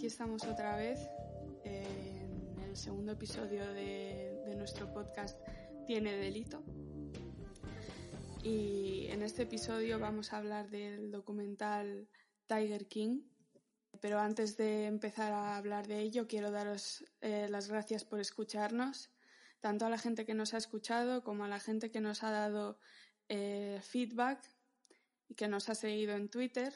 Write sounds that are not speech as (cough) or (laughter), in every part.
aquí estamos otra vez en el segundo episodio de, de, nuestro podcast Tiene Delito. Y en este episodio vamos a hablar del documental Tiger King. Pero antes de empezar a hablar de ello, quiero daros eh, las gracias por escucharnos, tanto a la gente que nos ha escuchado como a la gente que nos ha dado eh, feedback y que nos ha seguido en Twitter.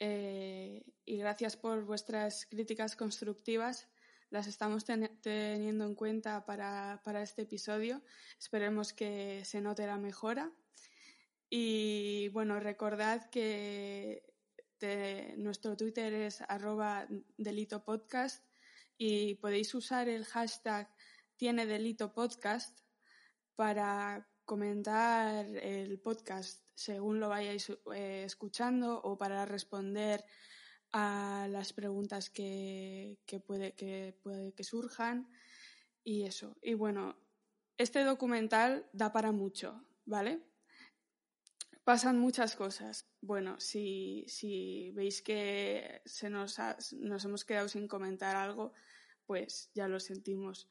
Eh, y gracias por vuestras críticas constructivas. Las estamos ten teniendo en cuenta para, para, este episodio. Esperemos que se note la mejora. Y bueno, recordad que nuestro Twitter es arroba delito y podéis usar el hashtag tiene delito podcast para comentar el podcast según lo vayáis eh, escuchando o para responder a las preguntas que, que, puede, que puede que surjan y eso. Y bueno, este documental da para mucho, ¿vale? Pasan muchas cosas. Bueno, si, si veis que se nos, ha, nos hemos quedado sin comentar algo, pues ya lo sentimos.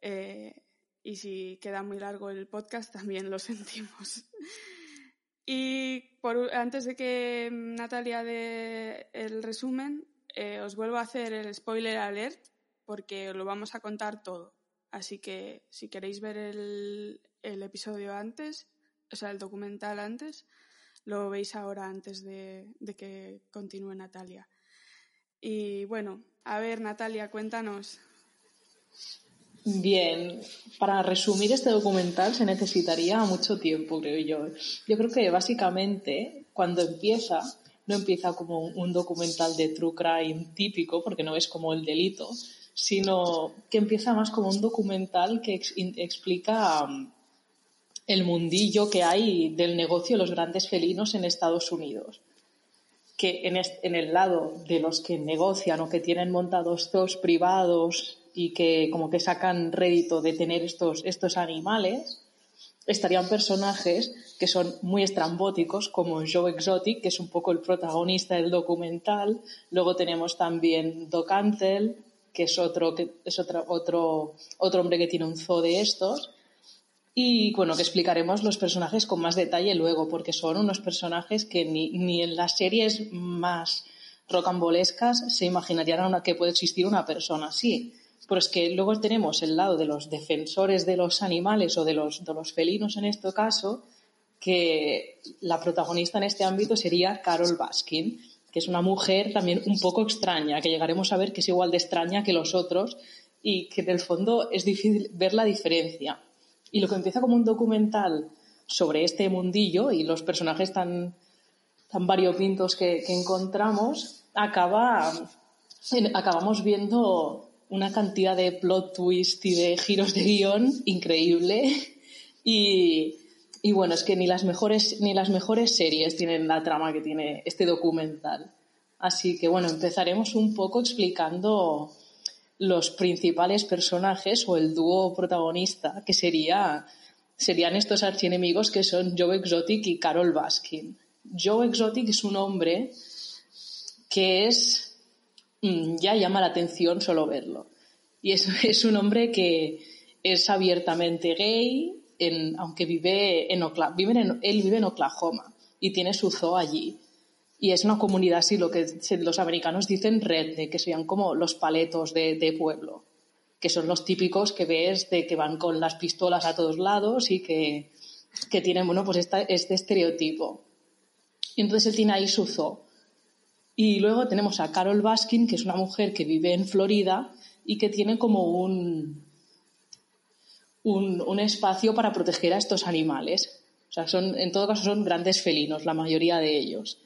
Eh, y si queda muy largo el podcast, (laughs) también lo sentimos. Y por, antes de que Natalia dé el resumen, eh, os vuelvo a hacer el spoiler alert porque lo vamos a contar todo. Así que si queréis ver el, episodio antes, o sea, el documental antes, lo veis ahora antes de que continúe Natalia. Y bueno, a ver, Natalia, cuéntanos. Bien, para resumir este documental se necesitaría mucho tiempo, creo yo. Yo creo que básicamente cuando empieza, no empieza como un documental de true crime típico, porque no es como el delito, sino que empieza más como un documental que ex explica um, el mundillo que hay del negocio de los grandes felinos en Estados Unidos. Que en, el lado de los que negocian o que tienen montados zoos privados y que como que sacan rédito de tener estos, estos animales, estarían personajes que son muy estrambóticos, como Joe Exotic, que es un poco el protagonista del documental. Luego tenemos también Doc Antle, que es otro, que es otro, otro, otro hombre que tiene un zoo de estos. Y bueno, que explicaremos los personajes con más detalle luego, porque son unos personajes que ni, ni en las series más rocambolescas se imaginarían que puede existir una persona así. Pero es que luego tenemos el lado de los defensores de los animales o de los, de los felinos en este caso, que la protagonista en este ámbito sería Carol Baskin, que es una mujer también un poco extraña, que llegaremos a ver que es igual de extraña que los otros y que en el fondo es difícil ver la diferencia. Y lo que empieza como un documental sobre este mundillo y los personajes tan, tan variopintos que, encontramos, acaba, acabamos viendo una cantidad de plot twist y de giros de guion increíble. Y, y, bueno, es que ni las, mejores, ni las mejores series tienen la trama que tiene este documental. Así que bueno, empezaremos un poco explicando los principales personajes o el dúo protagonista, que sería, serían estos archienemigos que son Joe Exotic y Carol Baskin. Joe Exotic es un hombre que es Mm, ya llama la atención solo verlo. Y es, (laughs) es un hombre que es abiertamente gay, aunque vive en, en, él vive en Oklahoma y tiene su zoo allí. Y es una comunidad así, lo que los americanos dicen red, que serían como los paletos de, pueblo, que son los típicos que ves de que van con las pistolas a todos lados y que, tienen, bueno, pues esta, este estereotipo. Y entonces él tiene ahí su. Y luego tenemos a Carol Baskin, que es una mujer que vive en Florida y que tiene como un, un, un espacio para proteger a estos animales. O sea, son, en todo caso son grandes felinos, la mayoría de ellos.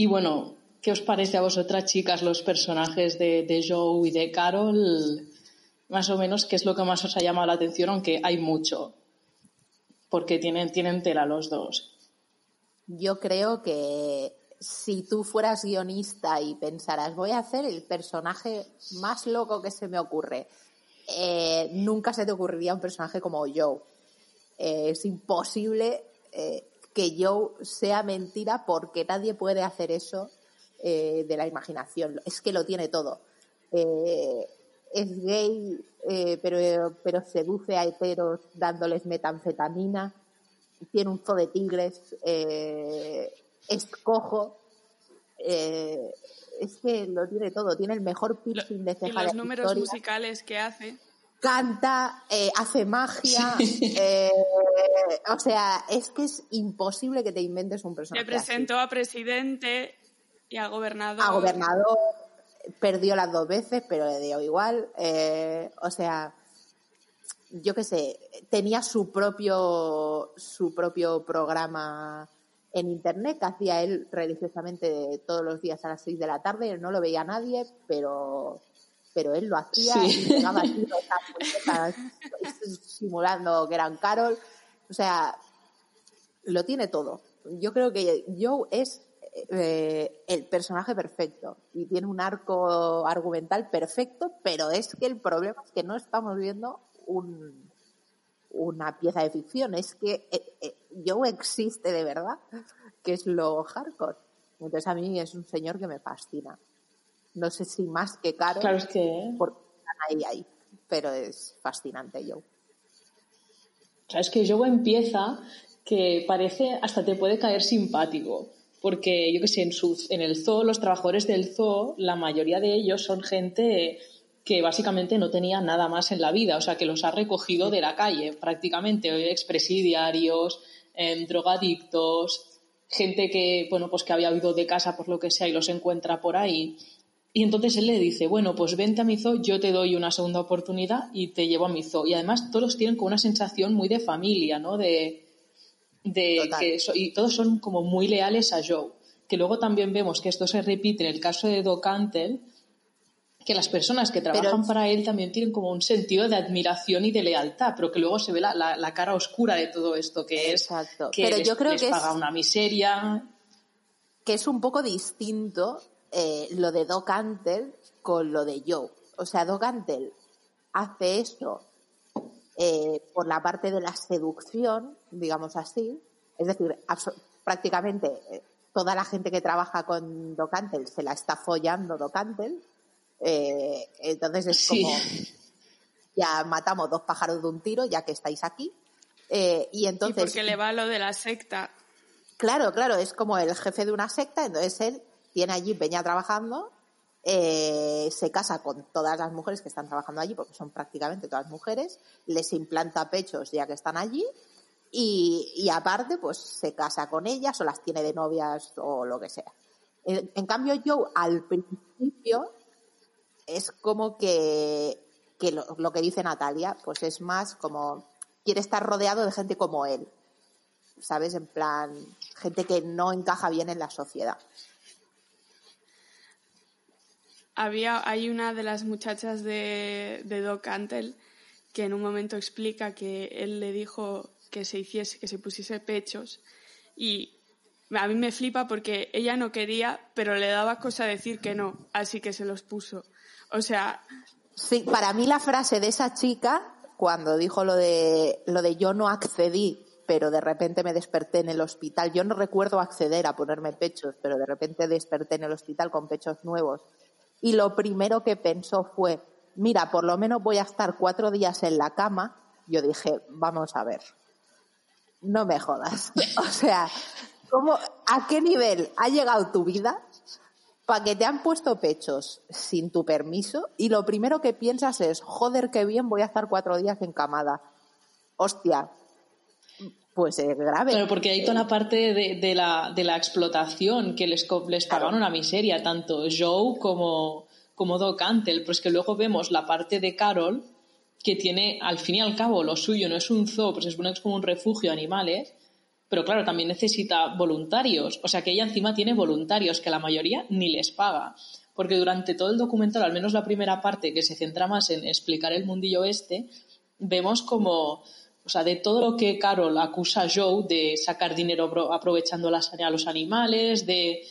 Y bueno, ¿qué os parece a vosotras, chicas, los personajes de, Joe y de Carol? Más o menos, ¿qué es lo que más os ha llamado la atención? Aunque hay mucho, porque tienen, tienen tela los dos. Yo creo que si tú fueras guionista y pensaras, voy a hacer el personaje más loco que se me ocurre, eh, nunca se te ocurriría un personaje como Joe. Eh, es imposible eh, que Joe sea mentira porque nadie puede hacer eso eh, de la imaginación. Es que lo tiene todo. Eh, es gay, eh, pero, pero seduce a heteros dándoles metanfetamina. Tiene un zoo de tigres. es cojo. es que lo tiene todo. Tiene el mejor piercing de ceja Y los números musicales que hace canta, eh, hace magia. Eh, o sea, es que es imposible que te inventes un personaje. Le presentó a presidente y a gobernador. A gobernador, perdió las dos veces, pero le dio igual. Eh, o sea, yo qué sé, tenía su propio, su propio programa en internet que hacía él religiosamente todos los días a las seis de la tarde. No lo veía nadie, pero pero él lo hacía y pegaba tiros a simulando que eran Carol. O sea, lo tiene todo. Yo creo que Joe es eh, el personaje perfecto y tiene un arco argumental perfecto, pero es que el problema es que no estamos viendo un, una pieza de ficción, es que eh, eh, Joe existe de verdad, que es lo hardcore. Entonces a mí es un señor que me fascina. No sé si más que caro. Claro, es que. Porque están ahí, ahí. Pero es fascinante, Joe. Claro, es que Joe empieza que parece, hasta te puede caer simpático. Porque yo que sé, en, su, en el zoo, los trabajadores del zoo, la mayoría de ellos son gente que básicamente no tenía nada más en la vida, o sea, que los ha recogido de la calle, prácticamente, expresidiarios, eh, drogadictos, gente que, bueno, pues que había huido de casa por lo que sea y los encuentra por ahí y entonces él le dice, bueno, pues vente a mi zoo, yo te doy una segunda oportunidad y te llevo a mi zoo. Y además todos tienen como una sensación muy de familia, ¿no? De, de que y todos son como muy leales a Joe. Que luego también vemos que esto se repite en el caso de Doc Antle, que las personas que trabajan para él también tienen como un sentido de admiración y de lealtad, pero que luego se ve la, la, cara oscura de todo esto, que es que pero les, yo creo les que paga una miseria. Que es un poco distinto eh, lo de Doc Antle con lo de Joe. O sea, Doc Antle hace eso eh, por la parte de la seducción, digamos así. Es decir, prácticamente eh, toda la gente que trabaja con Doc Antle se la está follando Doc Antle. entonces es como, ya matamos dos pájaros de un tiro, ya que estáis aquí. y entonces. Y porque le va lo de la secta. Claro, claro, es como el jefe de una secta, entonces él tiene allí Peña trabajando, eh, se casa con todas las mujeres que están trabajando allí, porque son prácticamente todas mujeres, les implanta pechos ya que están allí, y, aparte, pues se casa con ellas o las tiene de novias o lo que sea. En, cambio, yo al principio es como que, lo, lo, que dice Natalia, pues es más como quiere estar rodeado de gente como él, ¿sabes? En plan, gente que no encaja bien en la sociedad. Había, hay una de las muchachas de, de Doc Antle que en un momento explica que él le dijo que se hiciese, que se pusiese pechos y a mí me flipa porque ella no quería, pero le daba cosa decir que no, así que se los puso. O sea. Sí, para mí la frase de esa chica, cuando dijo lo de, lo de yo no accedí, pero de repente me desperté en el hospital. Yo no recuerdo acceder a ponerme pechos, pero de repente desperté en el hospital con pechos nuevos y lo primero que pensó fue, mira, por lo menos voy a estar cuatro días en la cama. Yo dije, vamos a ver, no me jodas. (laughs) O sea, ¿cómo, ¿a qué nivel ha llegado tu vida para que te han puesto pechos sin tu permiso y lo primero que piensas es, joder, qué bien, voy a estar cuatro días encamada. Hostia, pues es grave. Pero porque hay toda la parte de, la, de la, explotación que les, les pagaron una miseria, tanto Joe como, como Doc Antle. Pues que luego vemos la parte de Carol, que tiene, al fin y al cabo, lo suyo no es un zoo, pues es como un refugio de animales, pero claro, también necesita voluntarios. O sea que ella encima tiene voluntarios, que la mayoría ni les paga. Porque durante todo el documental, al menos la primera parte, que se centra más en explicar el mundillo este, vemos como o sea, de todo lo que Carol acusa a Joe de sacar dinero aprovechando a los animales, de,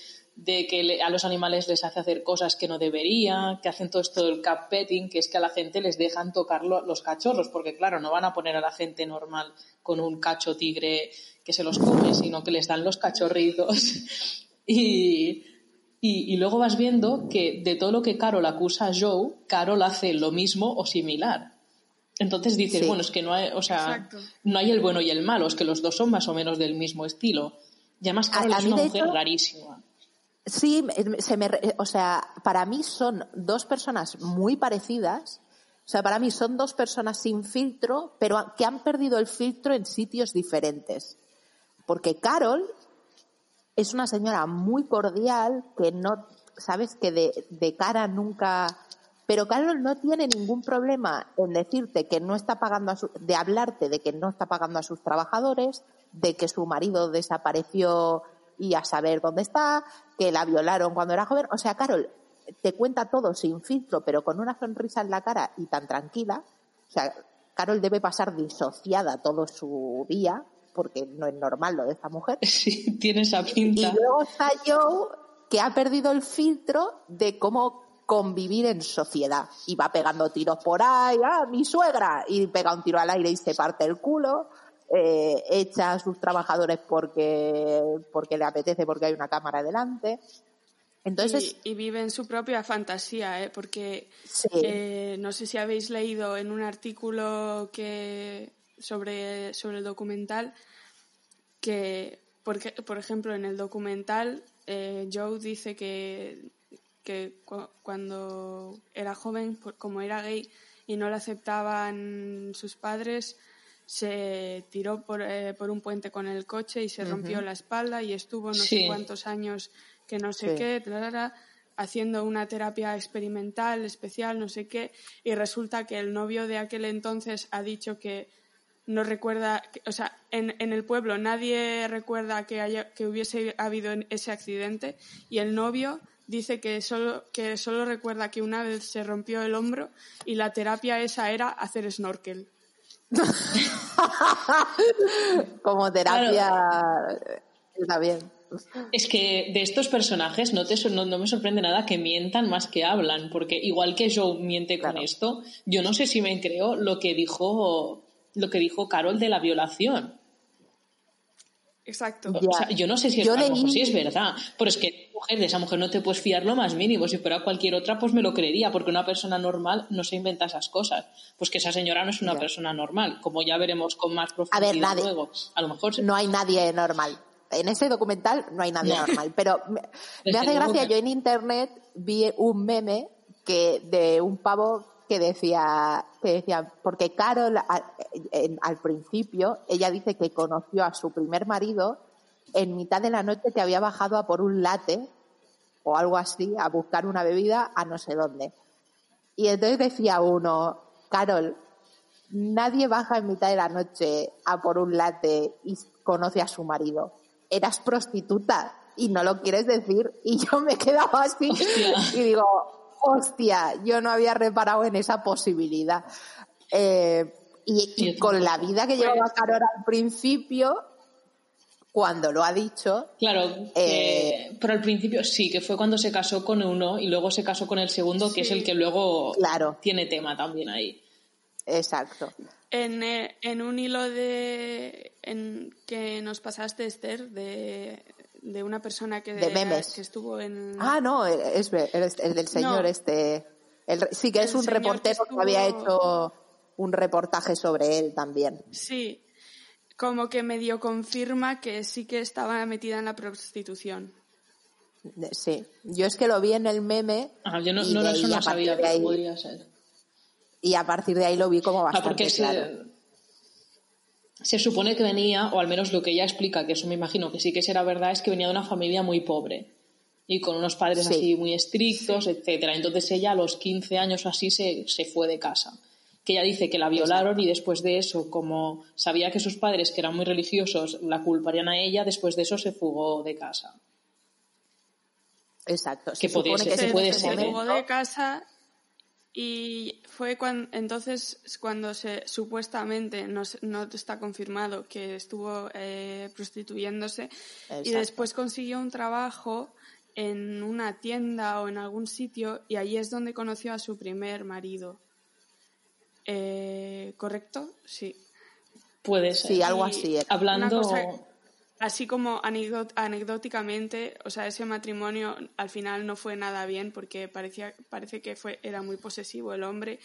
que a los animales les hace hacer cosas que no debería, que hacen todo esto del cap petting, que es que a la gente les dejan tocar los cachorros, porque claro, no van a poner a la gente normal con un cacho tigre que se los come, sino que les dan los cachorritos. (laughs) y, luego vas viendo que de todo lo que Carol acusa a Joe, Carol hace lo mismo o similar. Entonces dices, Sí. bueno, es que no hay, o sea, Exacto. no hay el bueno y el malo, es que los dos son más o menos del mismo estilo. Y además Carol A- a es una mujer hecho, rarísima. Sí, se me, o sea, para mí son dos personas muy parecidas. O sea, para mí son dos personas sin filtro, pero que han perdido el filtro en sitios diferentes. Porque Carol es una señora muy cordial, que no, sabes que de, de cara nunca. Pero Carol no tiene ningún problema en decirte que no está pagando a su, de hablarte de que no está pagando a sus trabajadores, de que su marido desapareció y a saber dónde está, que la violaron cuando era joven. O sea, Carol te cuenta todo sin filtro, pero con una sonrisa en la cara y tan tranquila. O sea, Carol debe pasar disociada todo su día, porque no es normal lo de esta mujer. (laughs) Sí, tiene esa Y pinta. luego está Joe, que ha perdido el filtro de cómo convivir en sociedad. Y va pegando tiros por ahí, ¡ah, mi suegra! Y pega un tiro al aire y se parte el culo. eh, echa a sus trabajadores porque, porque le apetece, porque hay una cámara delante. Entonces, y, y vive en su propia fantasía, ¿eh? porque sí, eh, no sé si habéis leído en un artículo que sobre, sobre el documental que, porque, por ejemplo, en el documental eh, Joe dice que, que cu- cuando era joven, por- como era gay y no le aceptaban sus padres, se tiró por, eh, por un puente con el coche y se rompió la espalda y estuvo no Sí. sé cuántos años que no sé Sí. qué, tarara, haciendo una terapia experimental especial, no sé qué, y resulta que el novio de aquel entonces ha dicho que no recuerda, o sea, en, en el pueblo nadie recuerda que, haya, que hubiese habido ese accidente y el novio dice que solo, que solo recuerda que una vez se rompió el hombro y la terapia esa era hacer snorkel. (laughs) como terapia está bien. Es que de estos personajes no, te, no, no me sorprende nada que mientan más que hablan, porque igual que Joe miente con Claro. esto, yo no sé si me creo lo que dijo lo que dijo Carol de la violación. Exacto. O sea, yo no sé si es, Yo a leí- sí es verdad, pero es que mujer, de esa mujer no te puedes fiar lo más mínimo. Si fuera cualquier otra, pues me lo creería, porque una persona normal no se inventa esas cosas. Pues que esa señora no es una Ya. persona normal, como ya veremos con más A profundidad ver, nadie- luego. A lo mejor se- no hay nadie normal. En ese documental no hay nadie No. normal. Pero me, hace gracia, que- yo en internet vi un meme que de un pavo que decía, que decía, porque Carol en- al principio, ella dice que conoció a su primer marido en mitad de la noche que había bajado a por un latte o algo así, a buscar una bebida a no sé dónde. Y entonces decía uno, Carol, nadie baja en mitad de la noche a por un latte y conoce a su marido. Eras prostituta y no lo quieres decir. Y yo me quedaba así Hostia. y digo, hostia, yo no había reparado en esa posibilidad. Eh, y, con la vida que llevaba Carol al principio, cuando lo ha dicho, Claro, Eh, pero al principio sí, que fue cuando se casó con uno y luego se casó con el segundo, que es el que luego Claro. tiene tema también ahí. exacto. En, eh, en un hilo de en, que nos pasaste, Esther, de, de una persona que, De memes. que estuvo en... Ah, no, es, el del señor No. este. el sí, que es un que reportero que, había hecho un reportaje sobre él también. Sí, como que medio confirma que sí que estaba metida en la prostitución. Sí, yo es que lo vi en el meme Ah, yo no, y no, de eso ahí, no a partir sabía, de pero ahí- podría ser. y a partir de ahí lo vi como Ah, bastante porque claro. Se supone que venía, o al menos lo que ella explica, que eso me imagino que sí que será verdad, es que venía de una familia muy pobre y con unos padres Sí. así muy estrictos, etcétera. Entonces ella a los 15 años o así se, se fue de casa. Que ella dice que la violaron y después de eso, como sabía que sus padres, que eran muy religiosos, la culparían a ella, después de eso se fugó de casa. Exacto. que Se supone que se puede ser, se fugó de casa y fue cuando entonces cuando se supuestamente no, se- no está confirmado que estuvo eh, prostituyéndose y después consiguió un trabajo en una tienda o en algún sitio y ahí es donde conoció a su primer marido. Eh, ¿Correcto? Sí. Puede ser. Sí, algo así. era. Hablando, Una cosa- así como anecdóticamente, o sea, ese matrimonio al final no fue nada bien porque parecía, parece que fue, era muy posesivo el hombre.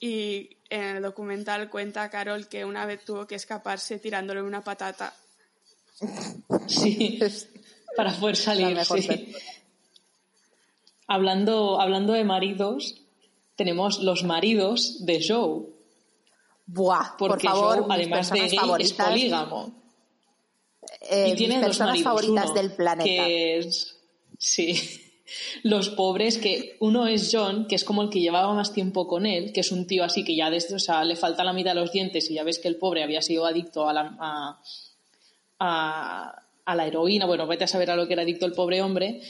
Y en el documental cuenta Carol que una vez tuvo que escaparse tirándole una patata. (laughs) Sí, para poder salir. (laughs) Hablando, hablando de maridos, tenemos los maridos de Joe. Buah, porque por favor, Joe, además de gay, es polígamo. Eh, y tiene maridos, favoritas uno, del planeta. Que es, sí, (laughs) los pobres, que uno es John, que es como el que llevaba más tiempo con él, que es un tío así que ya desde, o sea, le falta la mitad de los dientes y ya ves que el pobre había sido adicto a la, a, a, a la heroína, bueno, vete a saber a lo que era adicto el pobre hombre.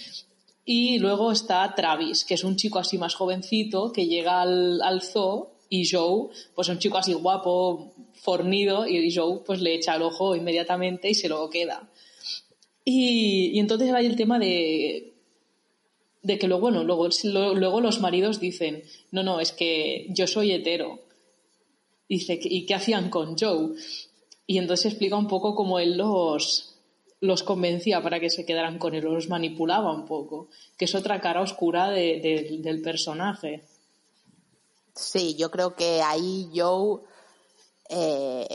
Y luego está Travis, que es un chico así más jovencito que llega al, al zoo y Joe, pues un chico así guapo, fornido, y Joe pues le echa el ojo inmediatamente y se lo queda. Y, y entonces hay el tema de, de que luego, bueno, luego, luego los maridos dicen, no, no, es que yo soy hetero. Dice, ¿y qué hacían con Joe? Y entonces explica un poco cómo él los, los convencía para que se quedaran con él, los manipulaba un poco, que es otra cara oscura del personaje. Sí, yo creo que ahí Joe, eh,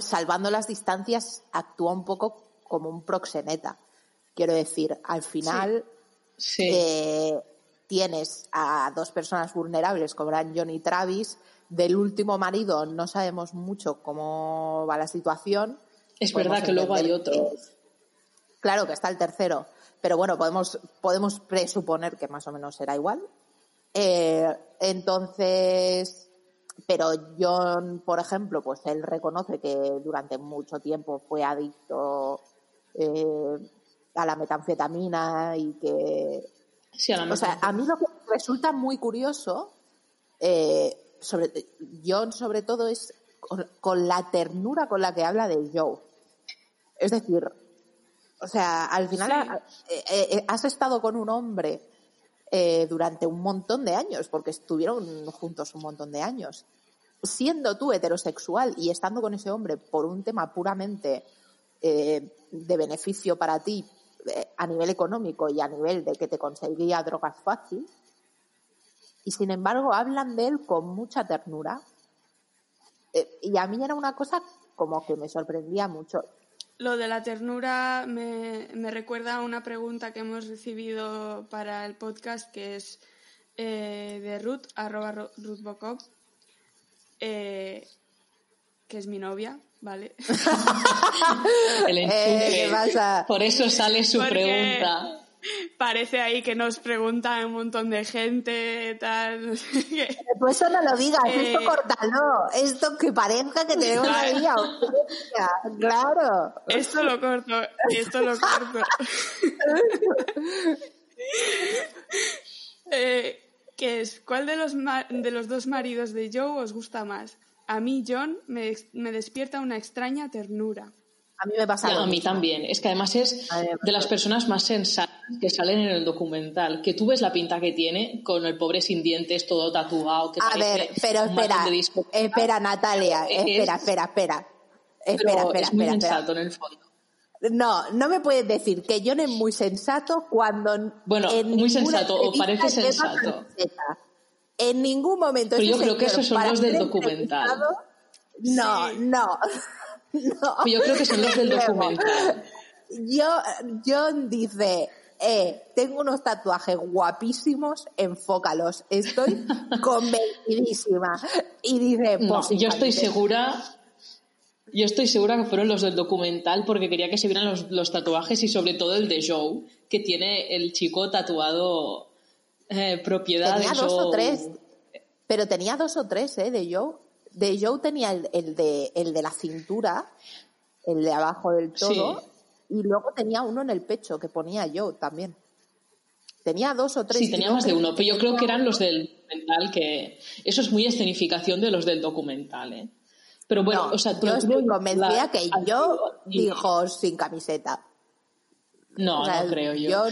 salvando las distancias, actúa un poco como un proxeneta. Quiero decir, al final eh, tienes a dos personas vulnerables como eran John y Travis. Del último marido no sabemos mucho cómo va la situación es verdad que luego hay otro. claro que está el tercero, pero bueno, podemos, podemos presuponer que más o menos será igual. Eh, entonces, pero John, por ejemplo, pues él reconoce que durante mucho tiempo fue adicto eh, a la metanfetamina y que... Sí, a la o sea, a mí lo que resulta muy curioso, eh, sobre, John sobre todo, es con, la ternura con la que habla de Joe. Es decir, o sea, al final eh, has estado con un hombre durante un montón de años, porque estuvieron juntos un montón de años. Siendo tú heterosexual y estando con ese hombre por un tema puramente de beneficio para ti a nivel económico y a nivel de que te conseguía drogas fácil, y sin embargo hablan de él con mucha ternura. y a mí era una cosa como que me sorprendía mucho. Lo de la ternura me, recuerda a una pregunta que hemos recibido para el podcast que es eh, de Ruth, arroba Ruth eh, que es mi novia, ¿vale? (laughs) el eh, Por eso sale su pregunta parece ahí que nos pregunta un montón de gente, tal. Pues eso no lo digas, esto eh, córtalo. Esto que parezca que tenemos (laughs) ahí audiencia. Claro. Esto lo corto, esto lo corto. (laughs) eh, ¿Qué es? ¿Cuál de los, de los dos maridos de Joe os gusta más? A mí, John, me, me despierta una extraña ternura. A mí me pasa. a mí también. Es que además es de las personas más sensatas que salen en el documental. Que tú ves la pinta que tiene con el pobre sin dientes, todo tatuado. Que a ver, pero espera, espera, Natalia, espera, espera, espera. Espera, espera, es muy sensato en el fondo. No, no me puedes decir que John es muy sensato cuando. Bueno, muy sensato, o parece sensato. En ningún momento. Pero yo creo que esos son los del documental. No, (laughs) no. Yo creo que son los del documental. Yo, John dice, eh, tengo unos tatuajes guapísimos, enfócalos, estoy (laughs) convencidísima. Y dice, no, yo estoy segura, yo estoy segura que fueron los del documental porque quería que se vieran los, los tatuajes y sobre todo el de Joe, que tiene el chico tatuado eh, propiedad tenía dos o tres, pero tenía dos o tres, eh, de Joe. De Joe tenía el, de, el de la cintura, el de abajo del todo, y luego tenía uno en el pecho que ponía Joe también. Tenía dos o tres. Sí, tenía más de uno, pero yo creo que eran los del documental, que eso es muy escenificación de los del documental, ¿eh? Pero bueno, o sea, yo estoy convencida que yo dijo sin camiseta. No, no creo yo.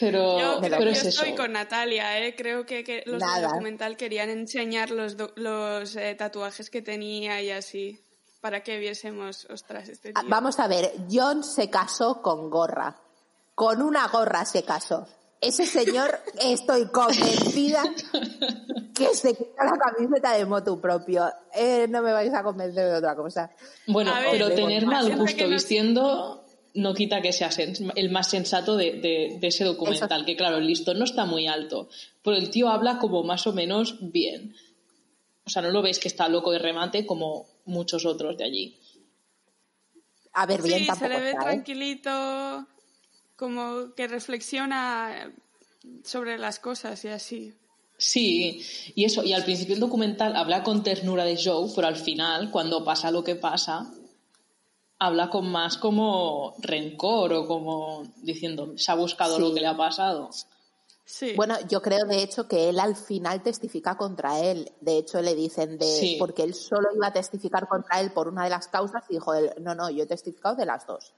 Pero, yo, pero es estoy con Natalia, ¿eh? creo que, los del documental querían enseñar los, los eh, tatuajes que tenía y así. Para que viésemos, ostras, este Ah, tío. Vamos a ver, John se casó con gorra. Con una gorra se casó. Ese señor, (laughs) estoy convencida que se quita la camiseta de motu propio. Eh, no me vais a convencer de otra cosa. Bueno, ver, pero tener mal gusto vistiendo no quita que sea el más sensato de, de- de ese documental, que claro, el listón no está muy alto, pero el tío habla como más o menos bien. O sea, no lo ves que está loco de remate como muchos otros de allí. A ver, bien Sí, se le ve está, ¿eh? tranquilito, como que reflexiona sobre las cosas y así. Sí, y eso, y al principio el documental habla con ternura de Joe, pero al final, cuando pasa lo que pasa, habla con más como rencor o como diciendo, se ha buscado Sí. lo que le ha pasado. Sí. Bueno, yo creo de hecho que él al final testifica contra él. De hecho, le dicen de. Sí. Porque él solo iba a testificar contra él por una de las causas y dijo él: No, no, yo he testificado de las dos.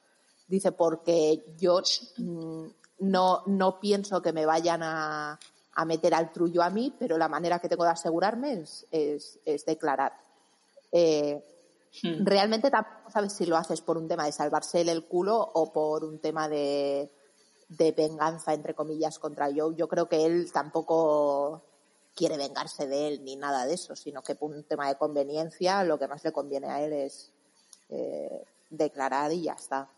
Dice, porque yo mm, no, no pienso que me vayan a, a meter al trullo a mí, pero la manera que tengo de asegurarme es, es, es declarar. Eh, Hmm. realmente tampoco sabes si lo haces por un tema de salvarse él el culo o por un tema de, de venganza, entre comillas, contra Joe. Yo creo que él tampoco quiere vengarse de él ni nada de eso, sino que por un tema de conveniencia lo que más le conviene a él es eh, declarar y ya está.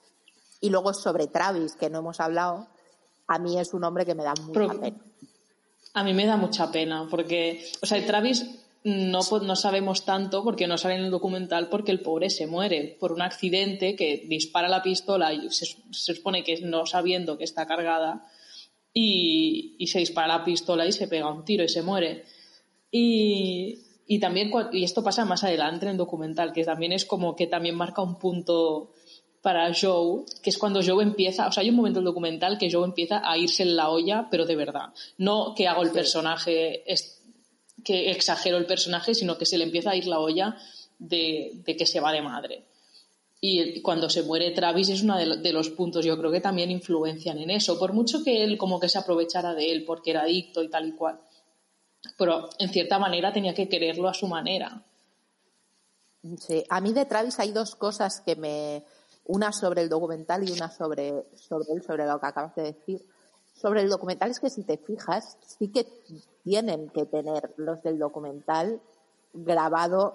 Y luego sobre Travis, que no hemos hablado, a mí es un hombre que me da mucha Pero- pena. A mí me da mucha pena, porque, o sea, Travis no, po- no sabemos tanto porque no sale en el documental porque el pobre se muere por un accidente que dispara la pistola y se, se supone que no sabiendo que está cargada y, y se dispara la pistola y se pega un tiro y se muere. Y, y también, y esto pasa más adelante en el documental, que también es como que también marca un punto para Joe, que es cuando Joe empieza, o sea, hay un momento del documental que Joe empieza a irse en la olla, pero de verdad. No que hago el personaje, que exagero el personaje, sino que se le empieza a ir la olla de, de que se va de madre. Y cuando se muere Travis es uno de, lo- de los puntos, yo creo que también influencian en eso, por mucho que él como que se aprovechara de él porque era adicto y tal y cual. Pero en cierta manera tenía que quererlo a su manera. Sí, a mí de Travis hay dos cosas que me. Una sobre el documental y una sobre, sobre sobre lo que acabas de decir. Sobre el documental es que si te fijas, sí que tienen que tener los del documental grabado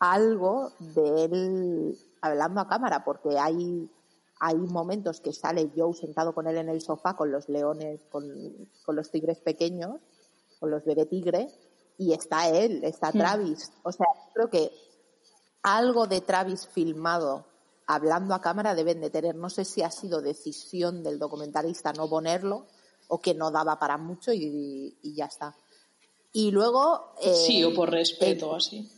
algo de él hablando a cámara, porque hay, hay momentos que sale Joe sentado con él en el sofá con los leones, con, con los tigres pequeños, con los bebé tigre, y está él, está Travis. O sea, creo que algo de Travis filmado hablando a cámara deben de tener. No sé si ha sido decisión del documentalista no ponerlo o que no daba para mucho y, y ya está. Y luego... eh, sí, o por respeto, así.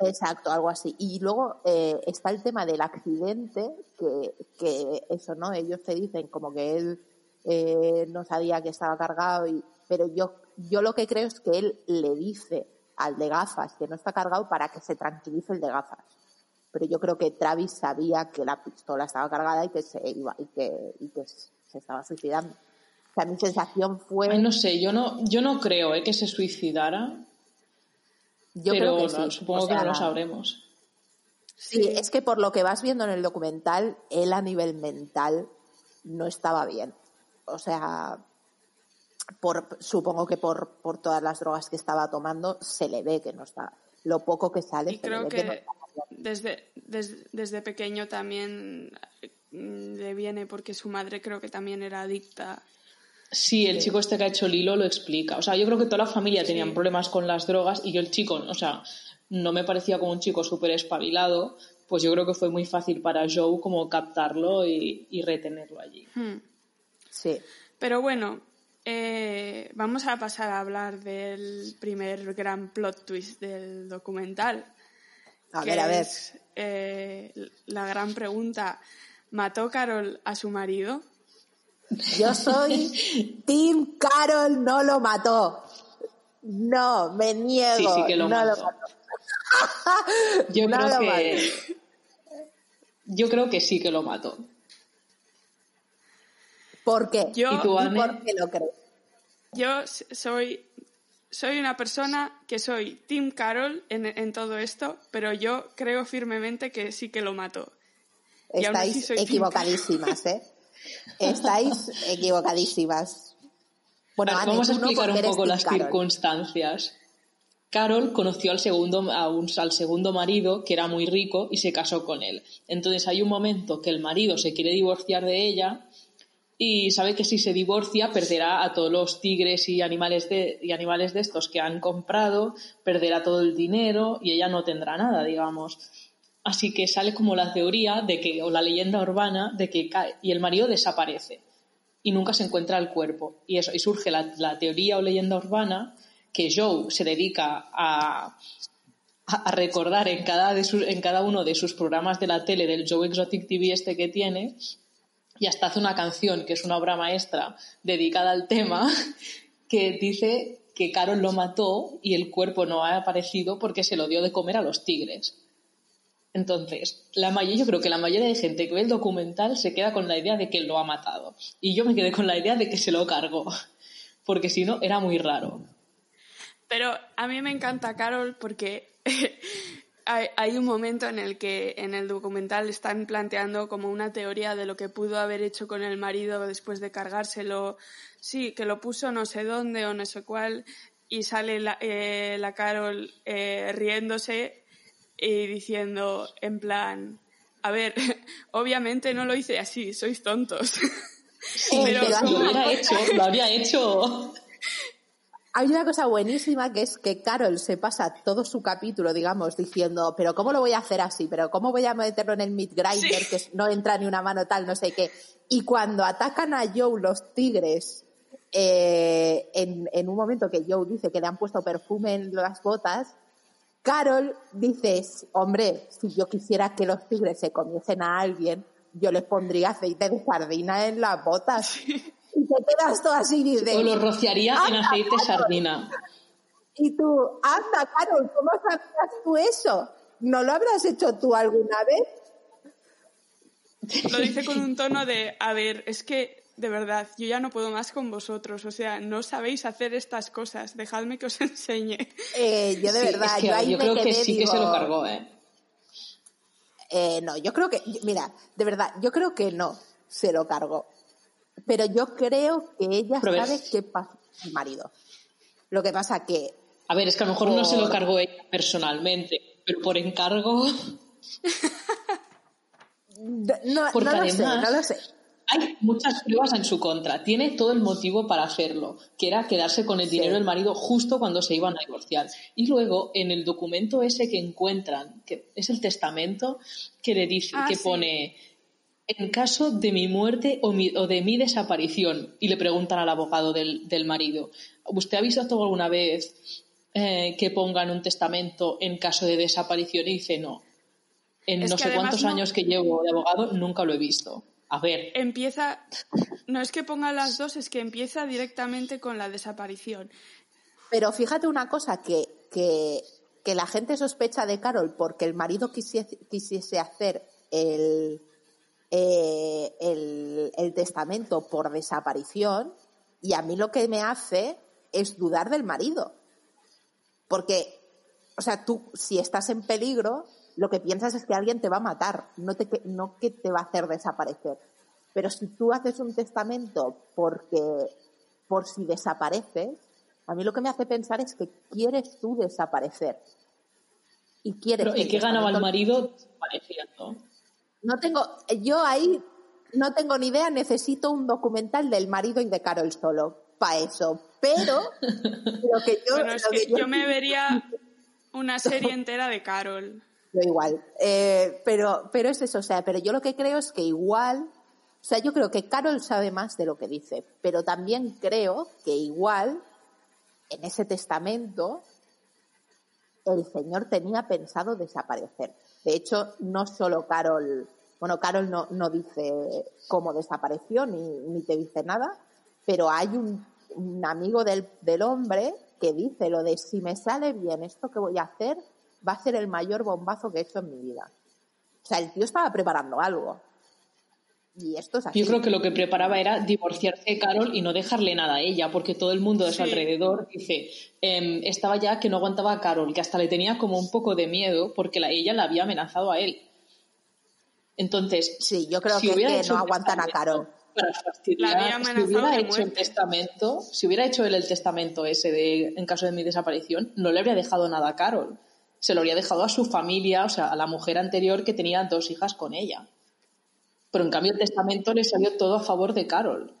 Exacto, algo así. Y luego eh, está el tema del accidente, que, que eso, ¿no? Ellos te dicen como que él eh, no sabía que estaba cargado, y, pero yo, yo lo que creo es que él le dice al de gafas que no está cargado para que se tranquilice el de gafas. Pero yo creo que Travis sabía que la pistola estaba cargada y que se iba y que, y que se estaba suicidando. O sea, mi sensación fue. Ay, no sé, yo no, yo no creo ¿eh? que se suicidara, yo pero creo que no, sí. supongo O que no sea, lo sabremos. Sí, es que por lo que vas viendo en el documental, él a nivel mental no estaba bien. O sea, por, supongo que por, por todas las drogas que estaba tomando, se le ve que no está. Lo poco que sale, Y se le creo ve que, no que está bien. desde, des- desde pequeño también mm, le viene porque su madre creo que también era adicta. Sí, el chico este que ha hecho Lilo lo explica. O sea, yo creo que toda la familia tenían problemas con las drogas y yo el chico, o sea, no me parecía como un chico súper espabilado, pues yo creo que fue muy fácil para Joe como captarlo y, y retenerlo allí. Hmm. Sí. Pero bueno, eh, vamos a pasar a hablar del primer gran plot twist del documental. A ver, a ver. es, eh, la gran pregunta, ¿mató Carol a su marido? Yo soy Tim Carol, no lo mató. No, me niego. Sí, sí que lo no mató. lo mató. Yo No creo lo que yo creo que sí que lo mató. ¿Por qué? Yo- ¿Y tú, por qué lo crees? Yo soy soy una persona que soy Tim Carol en, todo esto, pero yo creo firmemente que sí que lo mató. Estáis equivocadísimas, ¿eh? (laughs) Estáis equivocadísimas. Bueno, vamos a explicar un poco las circunstancias. Carol conoció al segundo, al segundo marido, que era muy rico, y se casó con él. Entonces hay un momento que el marido se quiere divorciar de ella y sabe que si se divorcia perderá a todos los tigres y animales de, y animales de estos que han comprado, perderá todo el dinero y ella no tendrá nada, digamos. Así que sale como la teoría de que, o la leyenda urbana de que cae y el marido desaparece y nunca se encuentra el cuerpo. Y eso, surge la, teoría o leyenda urbana que Joe se dedica a, recordar en cada, en cada uno de sus programas de la tele del Joe Exotic TV este que tiene y hasta hace una canción que es una obra maestra dedicada al tema (laughs) que dice que Carol lo mató y el cuerpo no ha aparecido porque se lo dio de comer a los tigres. Entonces, la mayoría, yo creo que la mayoría de gente que ve el documental se queda con la idea de que lo ha matado. Y yo me quedé con la idea de que se lo cargó, (laughs) porque si no, era muy raro. Pero a mí me encanta Carol porque (laughs) hay, un momento en el que en el documental están planteando como una teoría de lo que pudo haber hecho con el marido después de cargárselo. Sí, que lo puso no sé dónde o no sé cuál y sale la, eh, la Carol eh, riéndose y diciendo en plan, a ver, (laughs) obviamente no lo hice así, sois tontos. (laughs) pero, lo hubiera hecho, lo había hecho. (laughs) Hay una cosa buenísima que es que Carol se pasa todo su capítulo, digamos, diciendo, pero ¿cómo lo voy a hacer así? ¿Pero cómo voy a meterlo en el meat grinder que no entra ni una mano tal, no sé qué? Y cuando atacan a Joe los tigres, eh, en, un momento que Joe dice que le han puesto perfume en las botas, Carol dice, hombre, si yo quisiera que los tigres se comiesen a alguien, yo les pondría aceite de sardina en las botas y te quedas todo así O lo rociaría en aceite sardina. Y tú, anda, Carol, ¿cómo sabías tú eso? ¿No lo habrás hecho tú alguna vez? (laughs) Lo dice con un tono de, a ver, es que de verdad, yo ya no puedo más con vosotros. O sea, no sabéis hacer estas cosas. Dejadme que os (laughs) enseñe. Eh, yo de verdad, yo, ahí creo que sí que se lo cargó, ¿eh? ¿eh? No, yo creo que, mira, de verdad, yo creo que no se lo cargó. Pero yo creo que ella sabe qué pasa con el marido. Lo que pasa que... A ver, es que a lo mejor no se lo cargó ella personalmente, pero por encargo... (laughs) no, no lo sé, no lo sé. Hay muchas pruebas en su contra. Tiene todo el motivo para hacerlo, que era quedarse con el dinero del marido justo cuando se iban a divorciar. Y luego, en el documento ese que encuentran, que es el testamento, que le dice, ah, que pone en caso de mi muerte o, de mi desaparición, y le preguntan al abogado del, marido, ¿usted ha visto alguna vez eh, que pongan un testamento en caso de desaparición? Y dice, no. En no sé cuántos años que llevo de abogado, nunca lo he visto. A ver. Empieza, no es que ponga las dos, es que empieza directamente con la desaparición. Pero fíjate una cosa, que, que la gente sospecha de Carol porque el marido quisiese hacer el, eh, el, testamento por desaparición y a mí lo que me hace es dudar del marido. Porque, o sea, tú si estás en peligro, lo que piensas es que alguien te va a matar, no, te, no que te va a hacer desaparecer. Pero si tú haces un testamento porque, por si desapareces, a mí lo que me hace pensar es que quieres tú desaparecer. Y quieres. ¿Y qué ganaba el marido desapareciendo? No tengo, yo ahí no tengo ni idea, necesito un documental del marido y de Carol solo para eso. Pero (laughs) lo que yo, yo, me vería una serie entera de Carol. Yo igual. Eh, pero, pero es eso, o sea, pero yo lo que creo es que igual, o sea, yo creo que Carol sabe más de lo que dice, pero también creo que igual en ese testamento el señor tenía pensado desaparecer. De hecho, no solo Carol bueno, Carol no, no dice cómo desapareció ni, ni, te dice nada, pero hay un, amigo del, del, hombre que dice lo de si me sale bien esto que voy a hacer, va a ser el mayor bombazo que he hecho en mi vida. O sea, el tío estaba preparando algo. Y esto es así. Yo creo que lo que preparaba era divorciarse de Carol y no dejarle nada a ella, porque todo el mundo de su Sí. alrededor dice, em, estaba ya que no aguantaba a Carol, que hasta le tenía como un poco de miedo porque la, ella la había amenazado a él. Entonces, Sí, yo creo si que, hubiera que hecho no aguantan a Carol. para fastidiar, La había si hubiera hecho el testamento, si hubiera hecho él el testamento ese de en caso de mi desaparición, no le habría dejado nada a Carol. Se lo habría dejado a su familia, o sea, a la mujer anterior que tenía dos hijas con ella. Pero en cambio el testamento le salió todo a favor de Carol.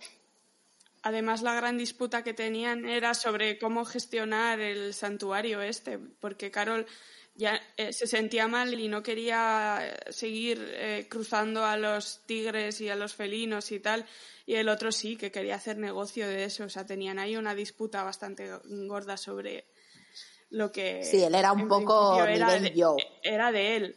Además, la gran disputa que tenían era sobre cómo gestionar el santuario este, porque Carol ya eh, se sentía mal y no quería eh, seguir eh, cruzando a los tigres y a los felinos y tal, y el otro sí, que quería hacer negocio de eso. O sea, tenían ahí una disputa bastante gorda sobre lo que... Sí, él era un poco era nivel de, Joe. era de él.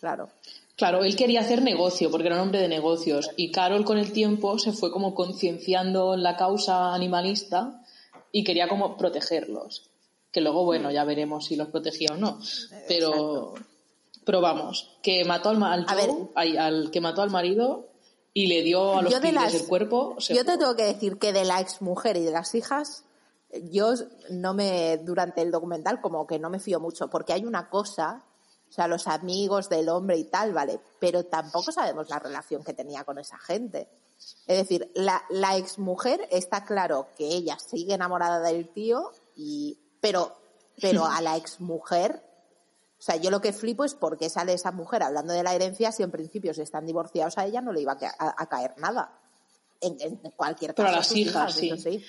Claro. Claro, él quería hacer negocio, porque era un hombre de negocios. Y Carol con el tiempo se fue como concienciando en la causa animalista y quería como protegerlos. Que luego, bueno, ya veremos si los protegía o no. Pero, pero vamos, que mató al, al. Joe, al que mató al marido y le dio a los Yo de las- el cuerpo. Yo te tengo que decir que de la exmujer y de las hijas, yo no me, durante el documental, como que no me fío mucho, porque hay una cosa, o sea, los amigos del hombre y tal, vale, pero tampoco sabemos la relación que tenía con esa gente. Es decir, la, la exmujer está claro que ella sigue enamorada del tío, y, pero, pero a la exmujer, o sea, yo lo que flipo es por qué sale esa mujer hablando de la herencia si en principio si están divorciados a ella no le iba a, a- a caer nada. En, en cualquier caso. Pero a las sus hijas, sí. eso sí.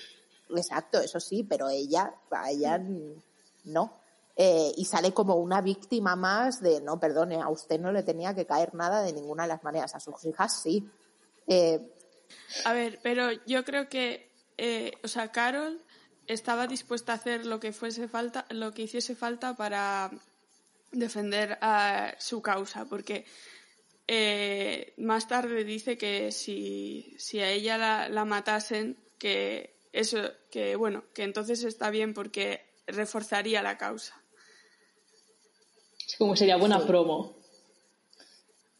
Exacto, eso sí, pero ella, a ella mm, no. Eh, y sale como una víctima más de, no, perdone, a usted no le tenía que caer nada de ninguna de las maneras, a sus hijas sí. Eh, A ver, pero yo creo que, eh, o sea, Carol estaba dispuesta a hacer lo que fuese falta, lo que hiciese falta para defender a su causa, porque eh, más tarde dice que si, si a ella la, la matasen, que eso, que bueno, que entonces está bien porque reforzaría la causa. Es como sería buena Sí. promo.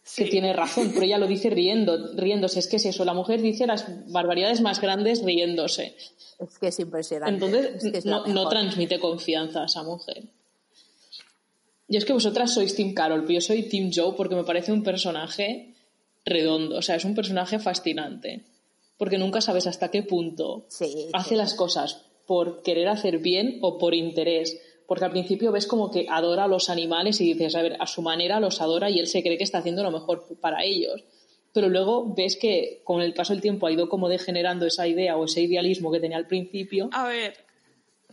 Sí. Que tiene razón, pero ella lo dice riendo, riéndose. Es que es eso, la mujer dice las barbaridades más grandes riéndose. es que es impresionante. Entonces, Es que es la no, no transmite confianza a esa mujer. Y es que vosotras sois Team Carol, pero yo soy Team Joe porque me parece un personaje redondo. O sea, es un personaje fascinante. Porque nunca sabes hasta qué punto Sí, hace sí. las cosas por querer hacer bien o por interés. Porque al principio ves como que adora a los animales y dices, a ver, a su manera los adora y él se cree que está haciendo lo mejor para ellos. Pero luego ves que con el paso del tiempo ha ido como degenerando esa idea o ese idealismo que tenía al principio A ver,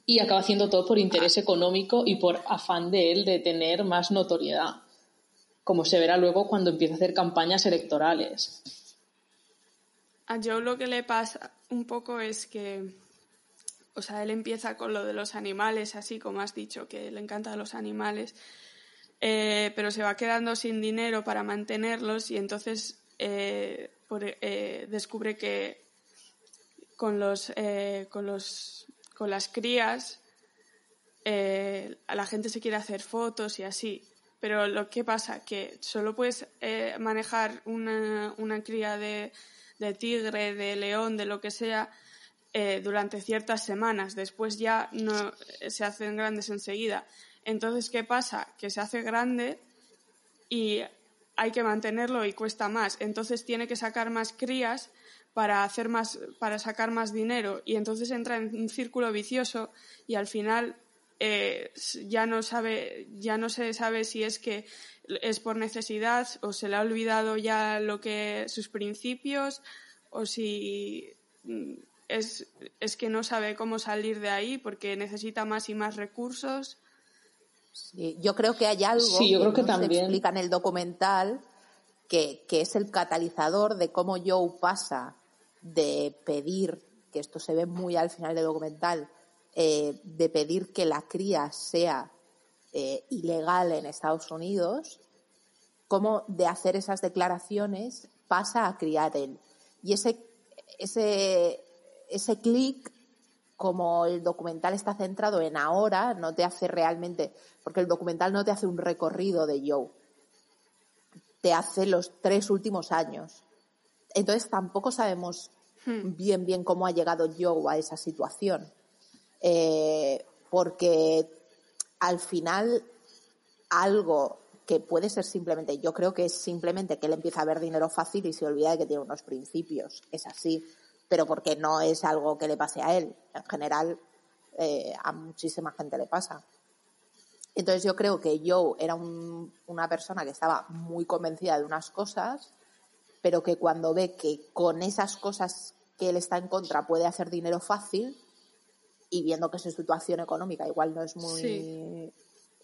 y acaba haciendo todo por interés económico y por afán de él de tener más notoriedad, como se verá luego cuando empieza a hacer campañas electorales. A Joe lo que le pasa un poco es que, o sea, él empieza con lo de los animales, así como has dicho, que le encantan los animales, eh, pero se va quedando sin dinero para mantenerlos y entonces eh, eh, descubre que con los, con los, con las crías a la gente se quiere hacer fotos y así. Pero lo que pasa que solo puedes manejar una, una cría de, de tigre, de león, de lo que sea, eh, durante ciertas semanas. Después ya no se hacen grandes enseguida. Entonces, ¿qué pasa? Que se hace grande y hay que mantenerlo y cuesta más. Entonces tiene que sacar más crías para hacer más, para sacar más dinero. Y entonces entra en un círculo vicioso y al final eh, ya no sabe, ya no se sabe si es que es por necesidad o se le ha olvidado ya lo que sus principios o si mm, es, es que no sabe cómo salir de ahí porque necesita más y más recursos. Sí, yo creo que hay algo Sí, yo creo que no se también. explica en el documental que, que es el catalizador de cómo Joe pasa de pedir, que esto se ve muy al final del documental, eh, de pedir que la cría sea eh, ilegal en Estados Unidos, cómo de hacer esas declaraciones pasa a criar él. Y ese, ese, ese clic como el documental está centrado en ahora, no te hace realmente, porque el documental no te hace un recorrido de Joe, te hace los tres últimos años. entonces tampoco sabemos Hmm. bien bien cómo ha llegado Joe a esa situación. Eh, porque al final algo que puede ser simplemente, yo creo que es simplemente que él empieza a ver dinero fácil y se olvida de que tiene unos principios. Es así. Pero porque no es algo que le pase a él. En general, eh, a muchísima gente le pasa. Entonces yo creo que Joe era un- una persona que estaba muy convencida de unas cosas, pero que cuando ve que con esas cosas que él está en contra puede hacer dinero fácil y viendo que su situación económica igual no es muy Sí.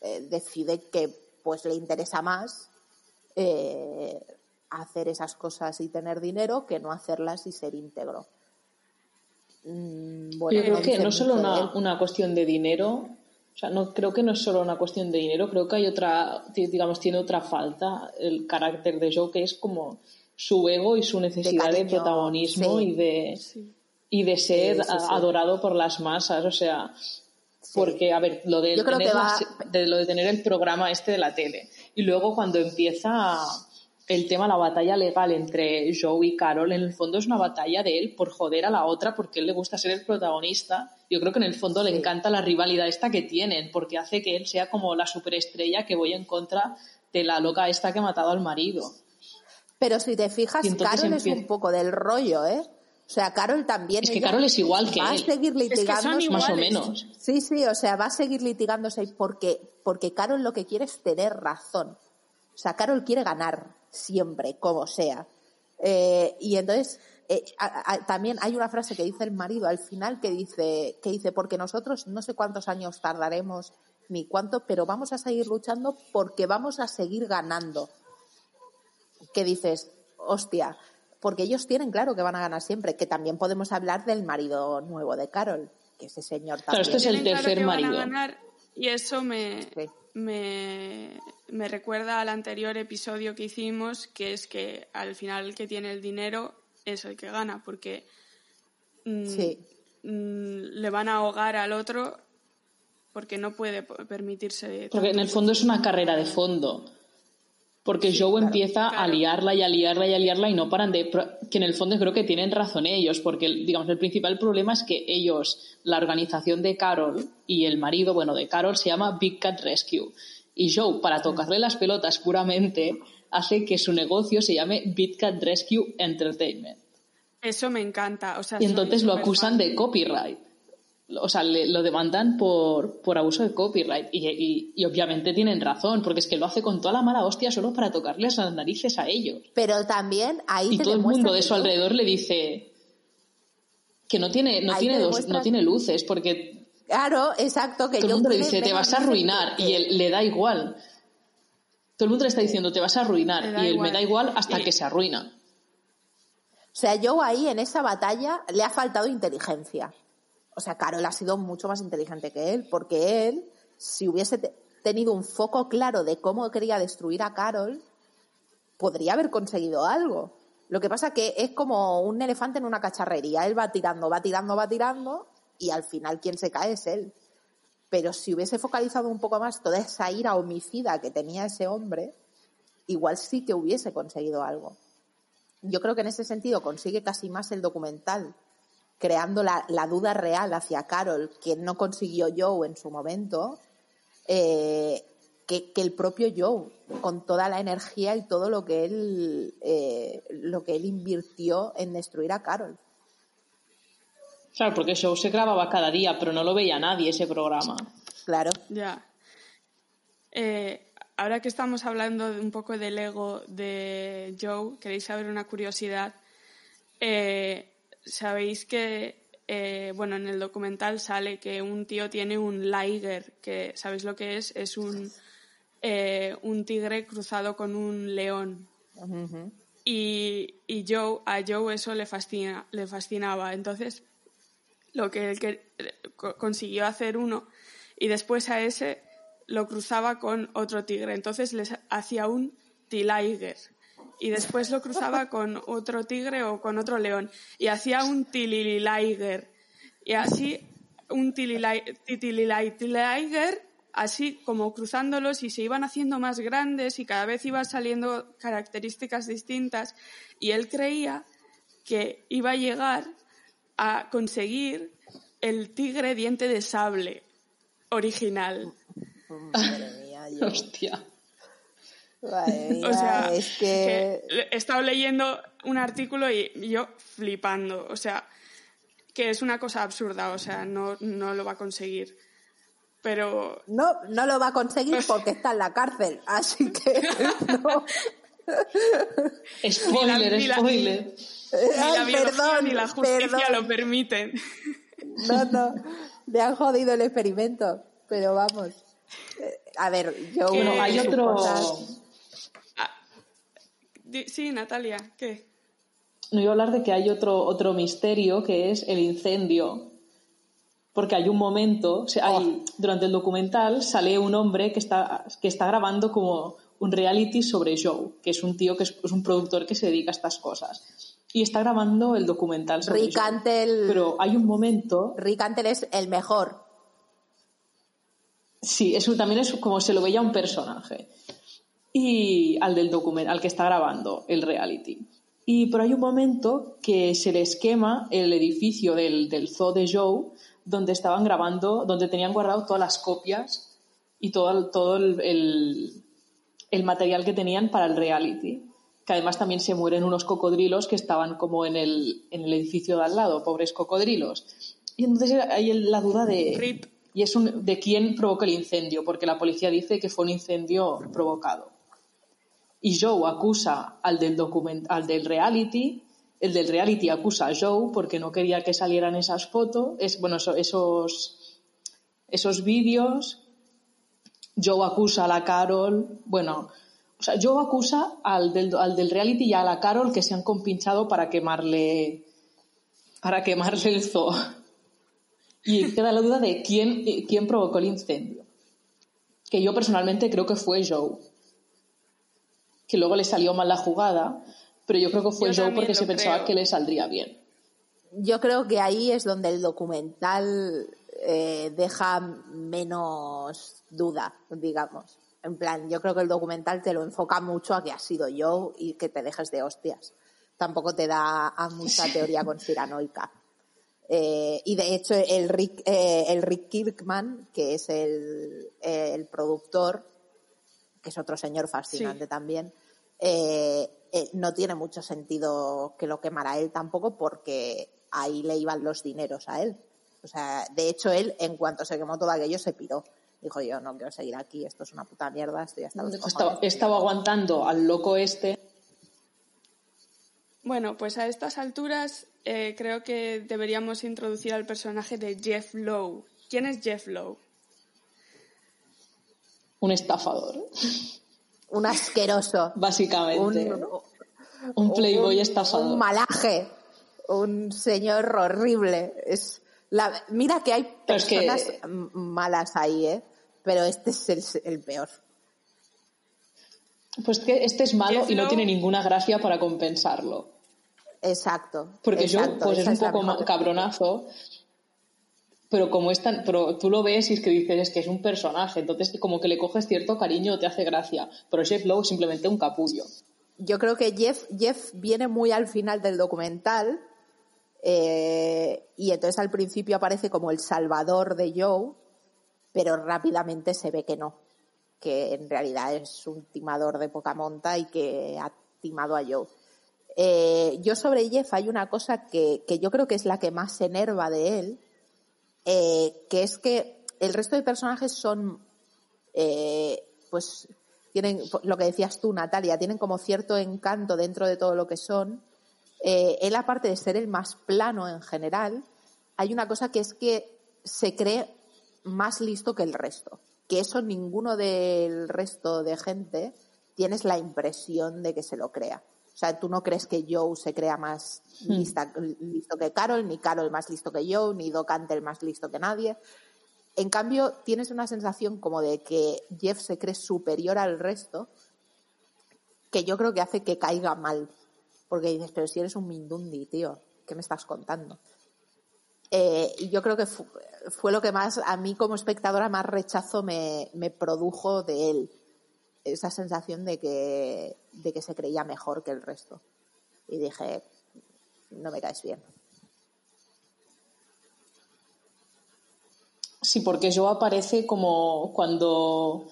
eh, decide que pues le interesa más eh, hacer esas cosas y tener dinero que no hacerlas y ser íntegro. Mm, bueno, Yo creo no que no es solo de él. una, una cuestión de dinero, o sea, no creo que no es solo una cuestión de dinero, creo que hay otra, digamos, tiene otra falta el carácter de Joe, que es como su ego y su necesidad de, cariño, protagonismo sí. y de Sí. Y de ser Sí, sí, sí. a- adorado por las masas, o sea, porque a ver, lo de Yo creo tener que va- de lo de tener el programa este de la tele y luego cuando empieza el tema la batalla legal entre Joe y Carol, en el fondo es una batalla de él por joder a la otra porque él le gusta ser el protagonista. Yo creo que en el fondo le encanta la rivalidad esta que tienen porque hace que él sea como la superestrella que voy en contra de la loca esta que ha matado al marido. Pero si te fijas, Carol es un poco del rollo, ¿eh? O sea, Carol también. Es que Carol es igual que va a seguir litigando. Más o menos. Sí, sí, o sea, va a seguir litigándose porque, porque Carol lo que quiere es tener razón. O sea, Carol quiere ganar siempre, como sea. Eh, y entonces, eh, a- a- también hay una frase que dice el marido al final que dice, que dice, porque nosotros no sé cuántos años tardaremos ni cuánto, pero vamos a seguir luchando porque vamos a seguir ganando. Que dices, hostia, porque ellos tienen claro que van a ganar siempre, que también podemos hablar del marido nuevo de Carol, que ese señor también. este es el claro tercer que van a marido. ganar y eso me, Sí. me, me recuerda al anterior episodio que hicimos, que es que al final el que tiene el dinero es el que gana, porque mm, Sí. mm, le van a ahogar al otro porque no puede permitirse. Porque en el fondo es una carrera de fondo. Porque Joe empieza a liarla y a liarla y a liarla y no paran de... Que en el fondo creo que tienen razón ellos, porque digamos el principal problema es que ellos, la organización de Carol y el marido, bueno, de Carol se llama Big Cat Rescue. Y Joe, para tocarle las pelotas puramente, hace que su negocio se llame Big Cat Rescue Entertainment. Eso me encanta. O sea, Y entonces lo acusan de copyright. O sea, le- lo demandan por, por abuso de copyright. Y, y- y obviamente tienen razón, porque es que lo hace con toda la mala hostia solo para tocarles las narices a ellos. Pero también ahí Y te todo el mundo de su tú- alrededor le dice que no tiene, no Ahí tiene, dos, no tiene luces, porque Claro, exacto, que todo el mundo le dice, te vas a arruinar, y él le da igual. Todo el mundo le está diciendo, te vas a arruinar, y él igual. me da igual hasta Y- que se arruina. O sea, yo ahí en esa batalla le ha faltado inteligencia. O sea, Carol ha sido mucho más inteligente que él, porque él, si hubiese te- tenido un foco claro de cómo quería destruir a Carol, podría haber conseguido algo. Lo que pasa que es como un elefante en una cacharrería. Él va tirando, va tirando, va tirando, y al final quien se cae es él. Pero si hubiese focalizado un poco más toda esa ira homicida que tenía ese hombre, igual sí que hubiese conseguido algo. Yo creo que en ese sentido consigue casi más el documental, creando la, la duda real hacia Carol, que no consiguió Joe en su momento, eh, que, que el propio Joe, con toda la energía y todo lo que él, eh, lo que él invirtió en destruir a Carol. Claro, porque Show se grababa cada día, pero no lo veía nadie ese programa. Claro. Ya. Eh, ahora que estamos hablando de un poco del ego de Joe, queréis saber una curiosidad. Eh, Sabéis que, eh, bueno, en el documental sale que un tío tiene un liger, que ¿sabéis lo que es? Es un, eh, un tigre cruzado con un león. Y, y Joe, a Joe eso le, fascina, le fascinaba. Entonces, lo que él que- co- consiguió hacer uno y después a ese lo cruzaba con otro tigre. Entonces les hacía un tiliger y después lo cruzaba (laughs) con otro tigre o con otro león y hacía un tililiger y así un tililiger así como cruzándolos y se iban haciendo más grandes y cada vez iban saliendo características distintas y él creía que iba a llegar a conseguir el tigre diente de sable original. Madre mía, yo- Hostia. Madre mía, (laughs) O sea, es que... que he estado leyendo un artículo y yo flipando. O sea, que es una cosa absurda, o sea, no, no lo va a conseguir. Pero No, no lo va a conseguir porque está en la cárcel, así que (laughs) no. Spoiler, Ni la- spoiler. ni la biología perdón, ni la justicia perdón. lo permiten. No, no, me han jodido el experimento, pero vamos. Eh, A ver, yo Bueno, hay otro. cosas- Sí, Natalia, ¿qué? No iba a hablar de que hay otro, otro misterio que es el incendio. Porque hay un momento, o sea, hay- durante el documental sale un hombre que está, que está grabando como un reality sobre Joe, que es un tío que es, es un productor que se dedica a estas cosas. Y está grabando el documental sobre Rick Joe. Antel, Pero hay un momento, Rick Antel es el mejor. sí, eso también es como se lo veía un personaje. Y al del al que está grabando el reality. Y pero hay un momento que se les quema el edificio del, del zoo de Joe, donde estaban grabando, donde tenían guardado todas las copias y todo, todo el, el- el material que tenían para el reality. Que además también se mueren unos cocodrilos que estaban como en el, en el edificio de al lado, pobres cocodrilos. Y entonces hay la duda de, Rip. y es un, de quién provocó el incendio, porque la policía dice que fue un incendio provocado. Y Joe acusa al del, document, al del reality, el del reality acusa a Joe porque no quería que salieran esas fotos, es, bueno, eso- esos, esos vídeos. Joe acusa a la Carol, bueno, o sea, Joe acusa al del, al del reality y a la Carol que se han compinchado para quemarle, para quemarle el zoo. Y queda la duda de quién, quién provocó el incendio. Que yo personalmente creo que fue Joe. Que luego le salió mal la jugada, pero yo creo que fue Yo Joe porque se pensaba que le saldría bien. Yo creo que ahí es donde el documental eh, deja menos duda, digamos. En plan, yo creo que el documental te lo enfoca mucho a que ha sido yo y que te dejes de hostias. Tampoco te da a mucha teoría conspiranoica. Eh, y de hecho, el Rick, eh, el Rick Kirkman, que es el, eh, el productor, que es otro señor fascinante Sí. también, eh, eh, no tiene mucho sentido que lo quemara él tampoco porque ahí le iban los dineros a él. O sea, de hecho él, en cuanto se quemó todo aquello, se piró. Dijo yo, no quiero seguir aquí, esto es una puta mierda, estoy hasta los Estaba, cojones". estaba aguantando al loco este. Bueno, pues a estas alturas eh, creo que deberíamos introducir al personaje de Jeff Lowe. ¿Quién es Jeff Lowe? Un estafador, (laughs) Un asqueroso. básicamente. un, Un playboy un- estafador. Un malaje. Un señor horrible. Es la, mira que hay Pero es que- personas malas ahí, ¿eh? Pero este es el, el peor. Pues que este es malo y no tiene ninguna gracia para compensarlo. Exacto. Porque yo, pues es un poco cabronazo, pero como es tan, pero tú lo ves y es que dices es que es un personaje, entonces como que le coges cierto cariño te hace gracia. Pero Jeff Lowe es simplemente un capullo. Yo creo que Jeff, Jeff viene muy al final del documental eh, y entonces al principio aparece como el salvador de Joe, pero rápidamente se ve que no, que en realidad es un timador de poca monta y que ha timado a Joe. Eh, yo sobre Jeff hay una cosa que, que yo creo que es la que más se enerva de él, eh, que es que el resto de personajes son, eh, pues, tienen lo que decías tú, Natalia, tienen como cierto encanto dentro de todo lo que son. Eh, él, aparte de ser el más plano en general, hay una cosa que es que se cree más listo que el resto. Que eso ninguno del resto de gente tienes la impresión de que se lo crea. O sea, tú no crees que Joe se crea más lista- listo que Carol, ni Carol más listo que Joe, ni Doc Antle más listo que nadie. En cambio, tienes una sensación como de que Jeff se cree superior al resto, que yo creo que hace que caiga mal. Porque dices, pero si eres un Mindundi, tío, ¿qué me estás contando? Eh, y yo creo que fu- fue lo que más, a mí como espectadora, más rechazo me, me produjo de él. Esa sensación de que, de que se creía mejor que el resto. Y dije, no me caes bien. Sí, porque Joe aparece como cuando,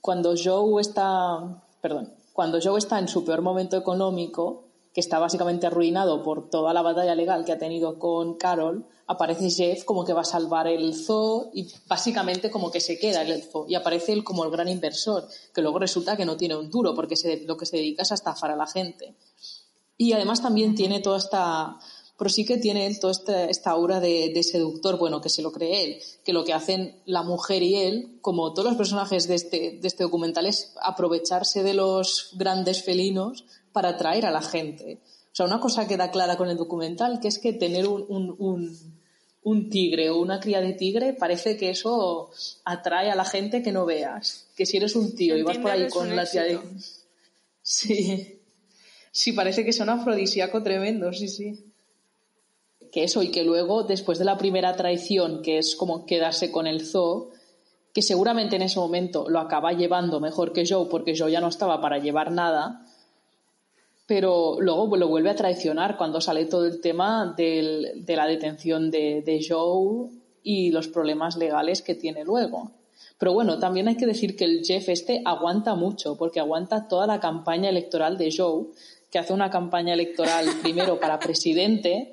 cuando Joe está, perdón, cuando Joe está en su peor momento económico, que está básicamente arruinado por toda la batalla legal que ha tenido con Carol, aparece Jeff como que va a salvar el zoo y básicamente como que se queda el zoo y aparece él como el gran inversor, que luego resulta que no tiene un duro porque lo que se dedica es a estafar a la gente. Y además también tiene toda esta pero sí que tiene toda esta, aura de, seductor, bueno, que se lo cree él, que lo que hacen la mujer y él, como todos los personajes de este, de este documental, es aprovecharse de los grandes felinos para atraer a la gente. O sea, una cosa queda clara con el documental, que es que tener un, tigre o una cría de tigre parece que eso atrae a la gente que no veas. Que si eres un tío y vas por ahí con la tía de... Sí. Sí, parece que son afrodisíaco tremendo, sí, sí que eso y que luego, después de la primera traición, que es como quedarse con el zoo, que seguramente en ese momento lo acaba llevando mejor que Joe, porque Joe ya no estaba para llevar nada, pero luego lo vuelve a traicionar cuando sale todo el tema de la detención de, de Joe y los problemas legales que tiene luego. Pero bueno, también hay que decir que el Jeff este aguanta mucho, porque aguanta toda la campaña electoral de Joe, que hace una campaña electoral (laughs) primero para presidente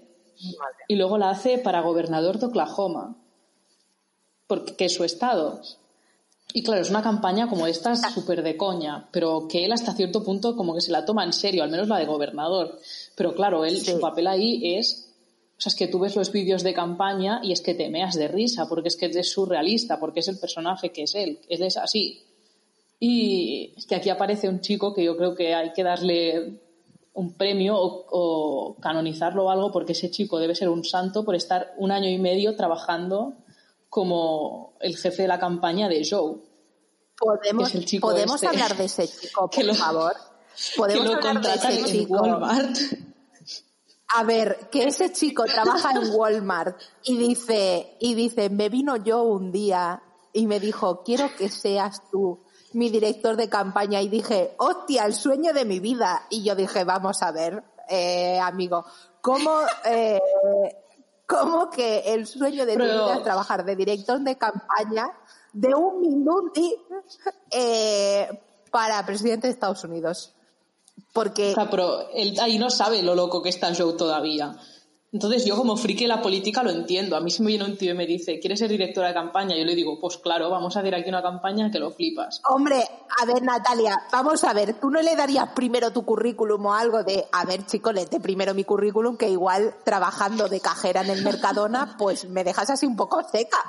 y luego la hace para gobernador de Oklahoma, porque es su estado. Y claro, es una campaña como esta súper de coña, pero que él hasta cierto punto como que se la toma en serio, al menos la de gobernador. Pero claro, él, su papel ahí es, o sea, es que tú ves los vídeos de campaña y es que te meas de risa, porque es que es surrealista, porque es el personaje que es él, él es así. Y que aquí aparece un chico que yo creo que hay que darle un premio o, canonizarlo o algo porque ese chico debe ser un santo por estar un año y medio trabajando como el jefe de la campaña de Joe. Podemos, ¿podemos este hablar de ese chico, (laughs) por favor. Podemos hablar de ese chico. Walmart. A ver, que ese chico trabaja en Walmart y dice, y dice, me vino yo un día y me dijo, quiero que seas tú mi director de campaña y dije, hostia, el sueño de mi vida. Y yo dije, vamos a ver, eh, amigo, ¿cómo, eh, ¿cómo que el sueño de mi vida es trabajar de director de campaña de un minuto eh, para presidente de Estados Unidos? Porque... pero él ahí no sabe lo loco que está Joe todavía. Entonces yo como friki de la política lo entiendo. A mí si me viene un tío y me dice, ¿quieres ser directora de campaña? Yo le digo, pues claro, vamos a hacer aquí una campaña que lo flipas. Hombre, a ver Natalia, vamos a ver, ¿tú no le darías primero tu currículum o algo de, a ver chico, léete primero mi currículum que igual trabajando de cajera en el Mercadona, pues me dejas así un poco seca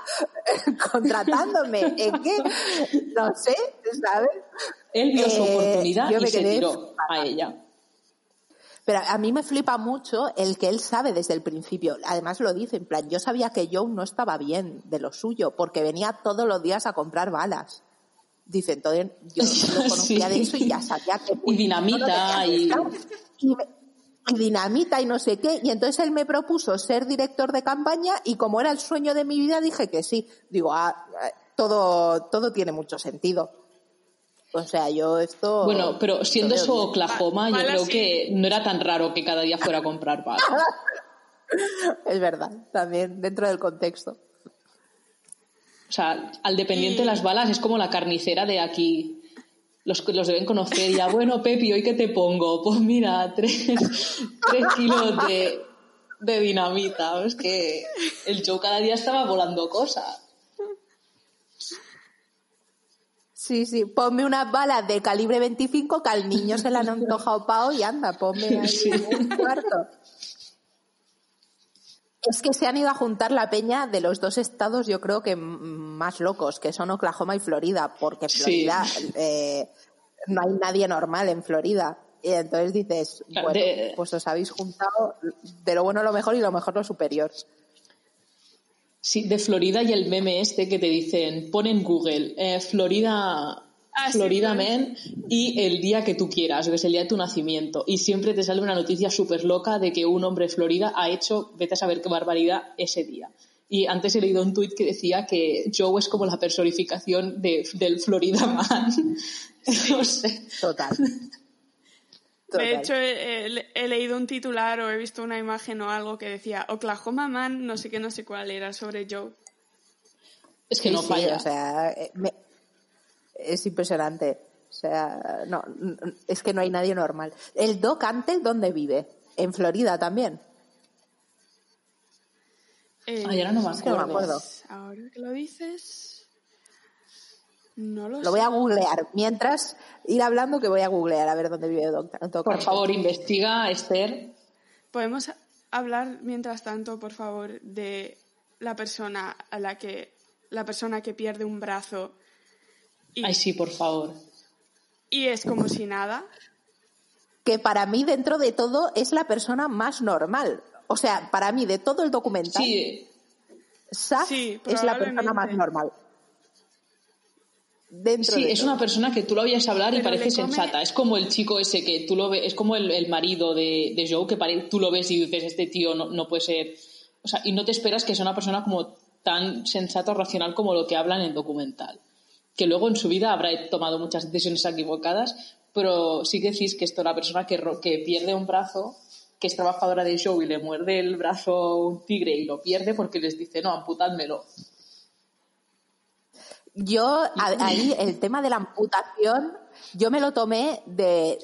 (laughs) contratándome? ¿Es que? No sé, ¿sabes? Él vio su eh, oportunidad y se tiró a ella. Pero a mí me flipa mucho el que él sabe desde el principio. Además lo dice, en plan, yo sabía que Joe no estaba bien de lo suyo, porque venía todos los días a comprar balas. Dice, entonces yo lo (laughs) conocía de eso y ya sabía que... (laughs) Y dinamita y... y... dinamita y no sé qué. Y entonces él me propuso ser director de campaña y como era el sueño de mi vida dije que sí. Digo, ah, eh, todo, todo tiene mucho sentido. O sea, yo esto. Bueno, pero siendo eso Oklahoma, yo creo que no era tan raro que cada día fuera a comprar (laughs) balas. es verdad, también dentro del contexto. O sea, al dependiente de las balas es como la carnicera de aquí. Los los deben conocer ya, bueno, Pepi, ¿hoy qué te pongo? Pues mira, tres, (laughs) tres kilos de, de dinamita. Es que el show cada día estaba volando cosas. Sí, sí, ponme unas balas de calibre 25 que al niño se le han antojado pao y anda, ponme ahí un cuarto. Es que se han ido a juntar la peña de los dos estados, yo creo que más locos, que son Oklahoma y Florida, porque Florida eh, no hay nadie normal en Florida. Y entonces dices, bueno, pues os habéis juntado de lo bueno lo mejor y lo mejor lo superior. Sí, de Florida y el meme este que te dicen, pon en Google, eh, Florida, ah, Florida Men y el día que tú quieras, que es el día de tu nacimiento. Y siempre te sale una noticia súper loca de que un hombre de Florida ha hecho, vete a saber qué barbaridad, ese día. Y antes he leído un tuit que decía que Joe es como la personificación de, del Florida Man. (laughs) no sé. Total. De hecho, he, he, leído un titular o he visto una imagen o algo que decía Oklahoma Man, no sé qué, no sé cuál era, sobre Joe. Es que no falla. o sea, eh, es impresionante. O sea, no, es que no hay nadie normal. ¿El Doc antes dónde vive? ¿En Florida también? Eh, ahora no me acuerdo. Ahora que lo dices, no lo, lo voy a googlear. Mientras, ir hablando que voy a googlear a ver dónde vive Doc. Por favor, investiga, Esther. Podemos hablar, mientras tanto, por favor, de la persona a la que la persona que pierde un brazo. Y, Ay, sí, por favor. Y es como si nada. Que para mí, dentro de todo, es la persona más normal. O sea, para mí, de todo el documental, sí. es la persona más normal. Dentro sí, es una persona que tú lo oyes hablar y parece sensata. Es como el chico ese que tú lo ves, es como el, marido de, de, Joe, que tú lo ves y dices, este tío no, no puede ser. O sea, y no te esperas que sea una persona como tan sensato o racional como lo que habla en el documental. Que luego en su vida habrá tomado muchas decisiones equivocadas, pero sí que decís que esto, la persona que, que pierde un brazo, que es trabajadora de show y le muerde el brazo un tigre y lo pierde porque les dice, no, amputádmelo. Yo, ahí, el tema de la amputación, yo me lo tomé de,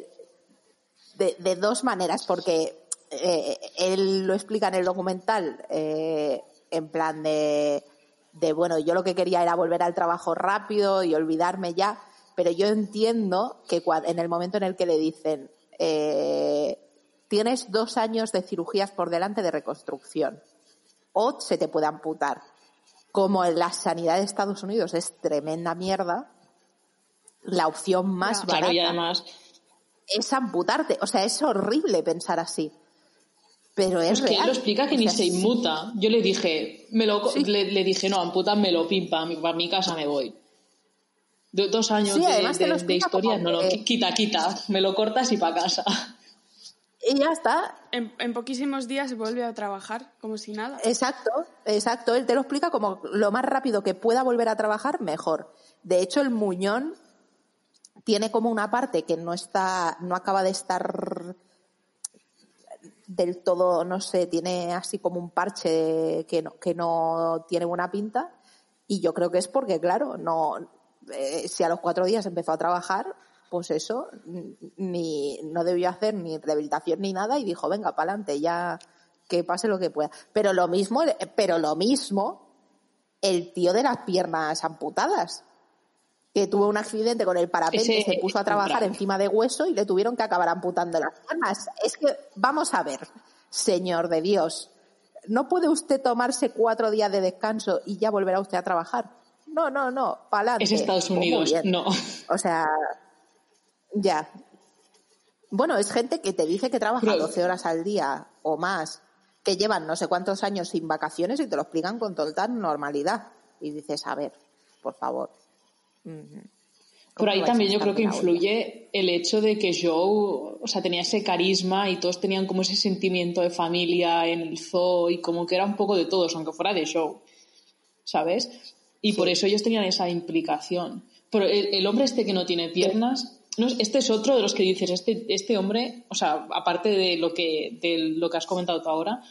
de, dos maneras, porque eh, él lo explica en el documental. Eh, en plan de, de, bueno, yo lo que quería era volver al trabajo rápido y olvidarme ya, pero yo entiendo que en el momento en el que le dicen, eh, tienes dos años de cirugías por delante de reconstrucción o se te puede amputar. Como la sanidad de Estados Unidos es tremenda mierda, la opción más barata es amputarte. O sea, es horrible pensar así. Pero es, que él lo explica que ni se inmuta. Yo le dije, me lo, le, dije, no, ampútamelo, pimpa, para mi casa me voy. dos años de, historia, no lo, quita, quita, me lo cortas y para casa. Y ya está. En, poquísimos días vuelve a trabajar como si nada. Exacto, exacto. Él te lo explica como lo más rápido que pueda volver a trabajar, mejor. De hecho, el muñón tiene como una parte que no está, no acaba de estar del todo, no sé, tiene así como un parche que no, que no tiene buena pinta. Y yo creo que es porque, claro, no, eh, si a los cuatro días empezó a trabajar, pues eso, ni, no debió hacer ni rehabilitación ni nada y dijo, venga, para adelante, ya que pase lo que pueda. Pero lo mismo, pero lo mismo, el tío de las piernas amputadas que tuvo un accidente con el parapente, se puso a trabajar encima de hueso y le tuvieron que acabar amputando las piernas. Es que, vamos a ver, señor de Dios, ¿no puede usted tomarse cuatro días de descanso y ya volverá usted a trabajar? No, no, no, para Es Estados Unidos, no. O sea, ya. Bueno, es gente que te dice que trabaja 12 horas al día o más, que llevan no sé cuántos años sin vacaciones y te lo explican con total normalidad. Y dices, a ver, por favor. Por ahí también yo creo que influye el hecho de que Joe, o sea, tenía ese carisma y todos tenían como ese sentimiento de familia en el zoo y como que era un poco de todos, aunque fuera de show, ¿sabes? Y por eso ellos tenían esa implicación. Pero el, hombre este que no tiene piernas, no, este es otro de los que dices, este, este hombre, o sea, aparte de lo que, de lo que has comentado tú ahora,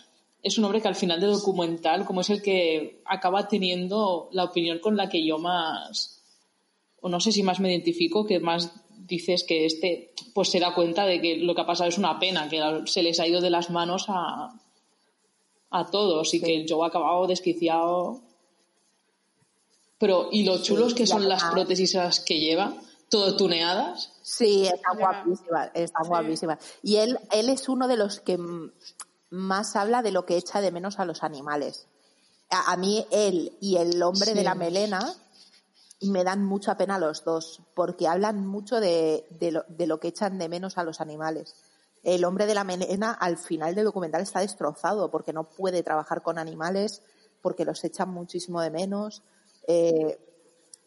es un hombre que al final de documental, como es el que acaba teniendo la opinión con la que yo más o no sé si más me identifico, que más dices que este pues se da cuenta de que lo que ha pasado es una pena, que se les ha ido de las manos a, a todos y que el Joe ha acabado desquiciado. Pero, ¿y lo chulos que son las prótesis que lleva? ¿Todo tuneadas? Sí, están guapísimas, están guapísimas. Y él, él es uno de los que más habla de lo que echa de menos a los animales. A, mí, él y el hombre de la melena me dan mucha pena los dos, porque hablan mucho de, lo, que echan de menos a los animales. El hombre de la melena al final del documental está destrozado porque no puede trabajar con animales, porque los echan muchísimo de menos. Eh,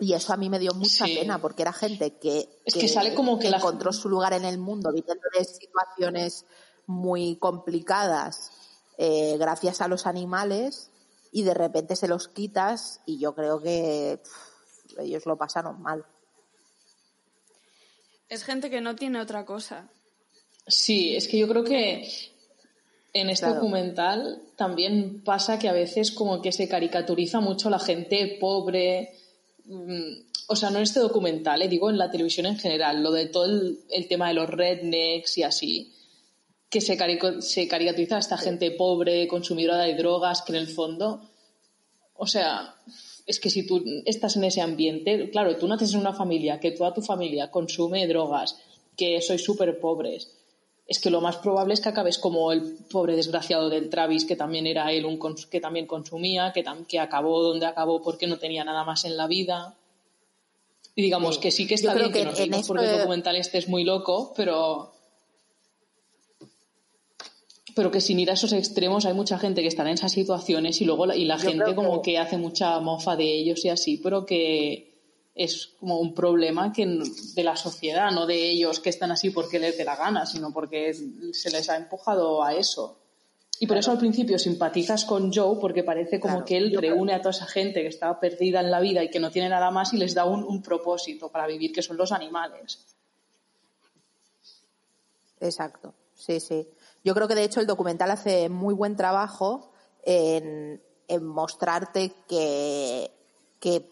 y eso a mí me dio mucha pena porque era gente que, es que, sale como que encontró su lugar en el mundo viviendo de situaciones muy complicadas eh, gracias a los animales y de repente se los quitas y yo creo que ellos lo pasaron mal. Es gente que no tiene otra cosa. Sí, es que yo creo que en este documental también pasa que a veces como que se caricaturiza mucho la gente pobre. Mm, o sea, no en este documental, eh, digo en la televisión en general, lo de todo el, tema de los rednecks y así, que se, se caricaturiza a esta gente pobre, consumidora de drogas, que en el fondo, o sea, es que si tú estás en ese ambiente, claro, tú naces en una familia, que toda tu familia consume drogas, que sois súper pobres es que lo más probable es que acabes como el pobre desgraciado del Travis, que también era él un que también consumía, que, que acabó donde acabó porque no tenía nada más en la vida. Y digamos que sí que está bien que, que nos porque el documental este es muy loco, pero pero que sin ir a esos extremos hay mucha gente que está en esas situaciones y luego la, y la gente como que hace mucha mofa de ellos y así, pero que es como un problema que de la sociedad, no de ellos que están así porque les dé la gana, sino porque se les ha empujado a eso. Y por eso al principio simpatizas con Joe porque parece como que él reúne a toda esa gente que está perdida en la vida y que no tiene nada más y les da un, un propósito para vivir, que son los animales. Exacto, sí, sí. Yo creo que de hecho el documental hace muy buen trabajo en, en mostrarte que, que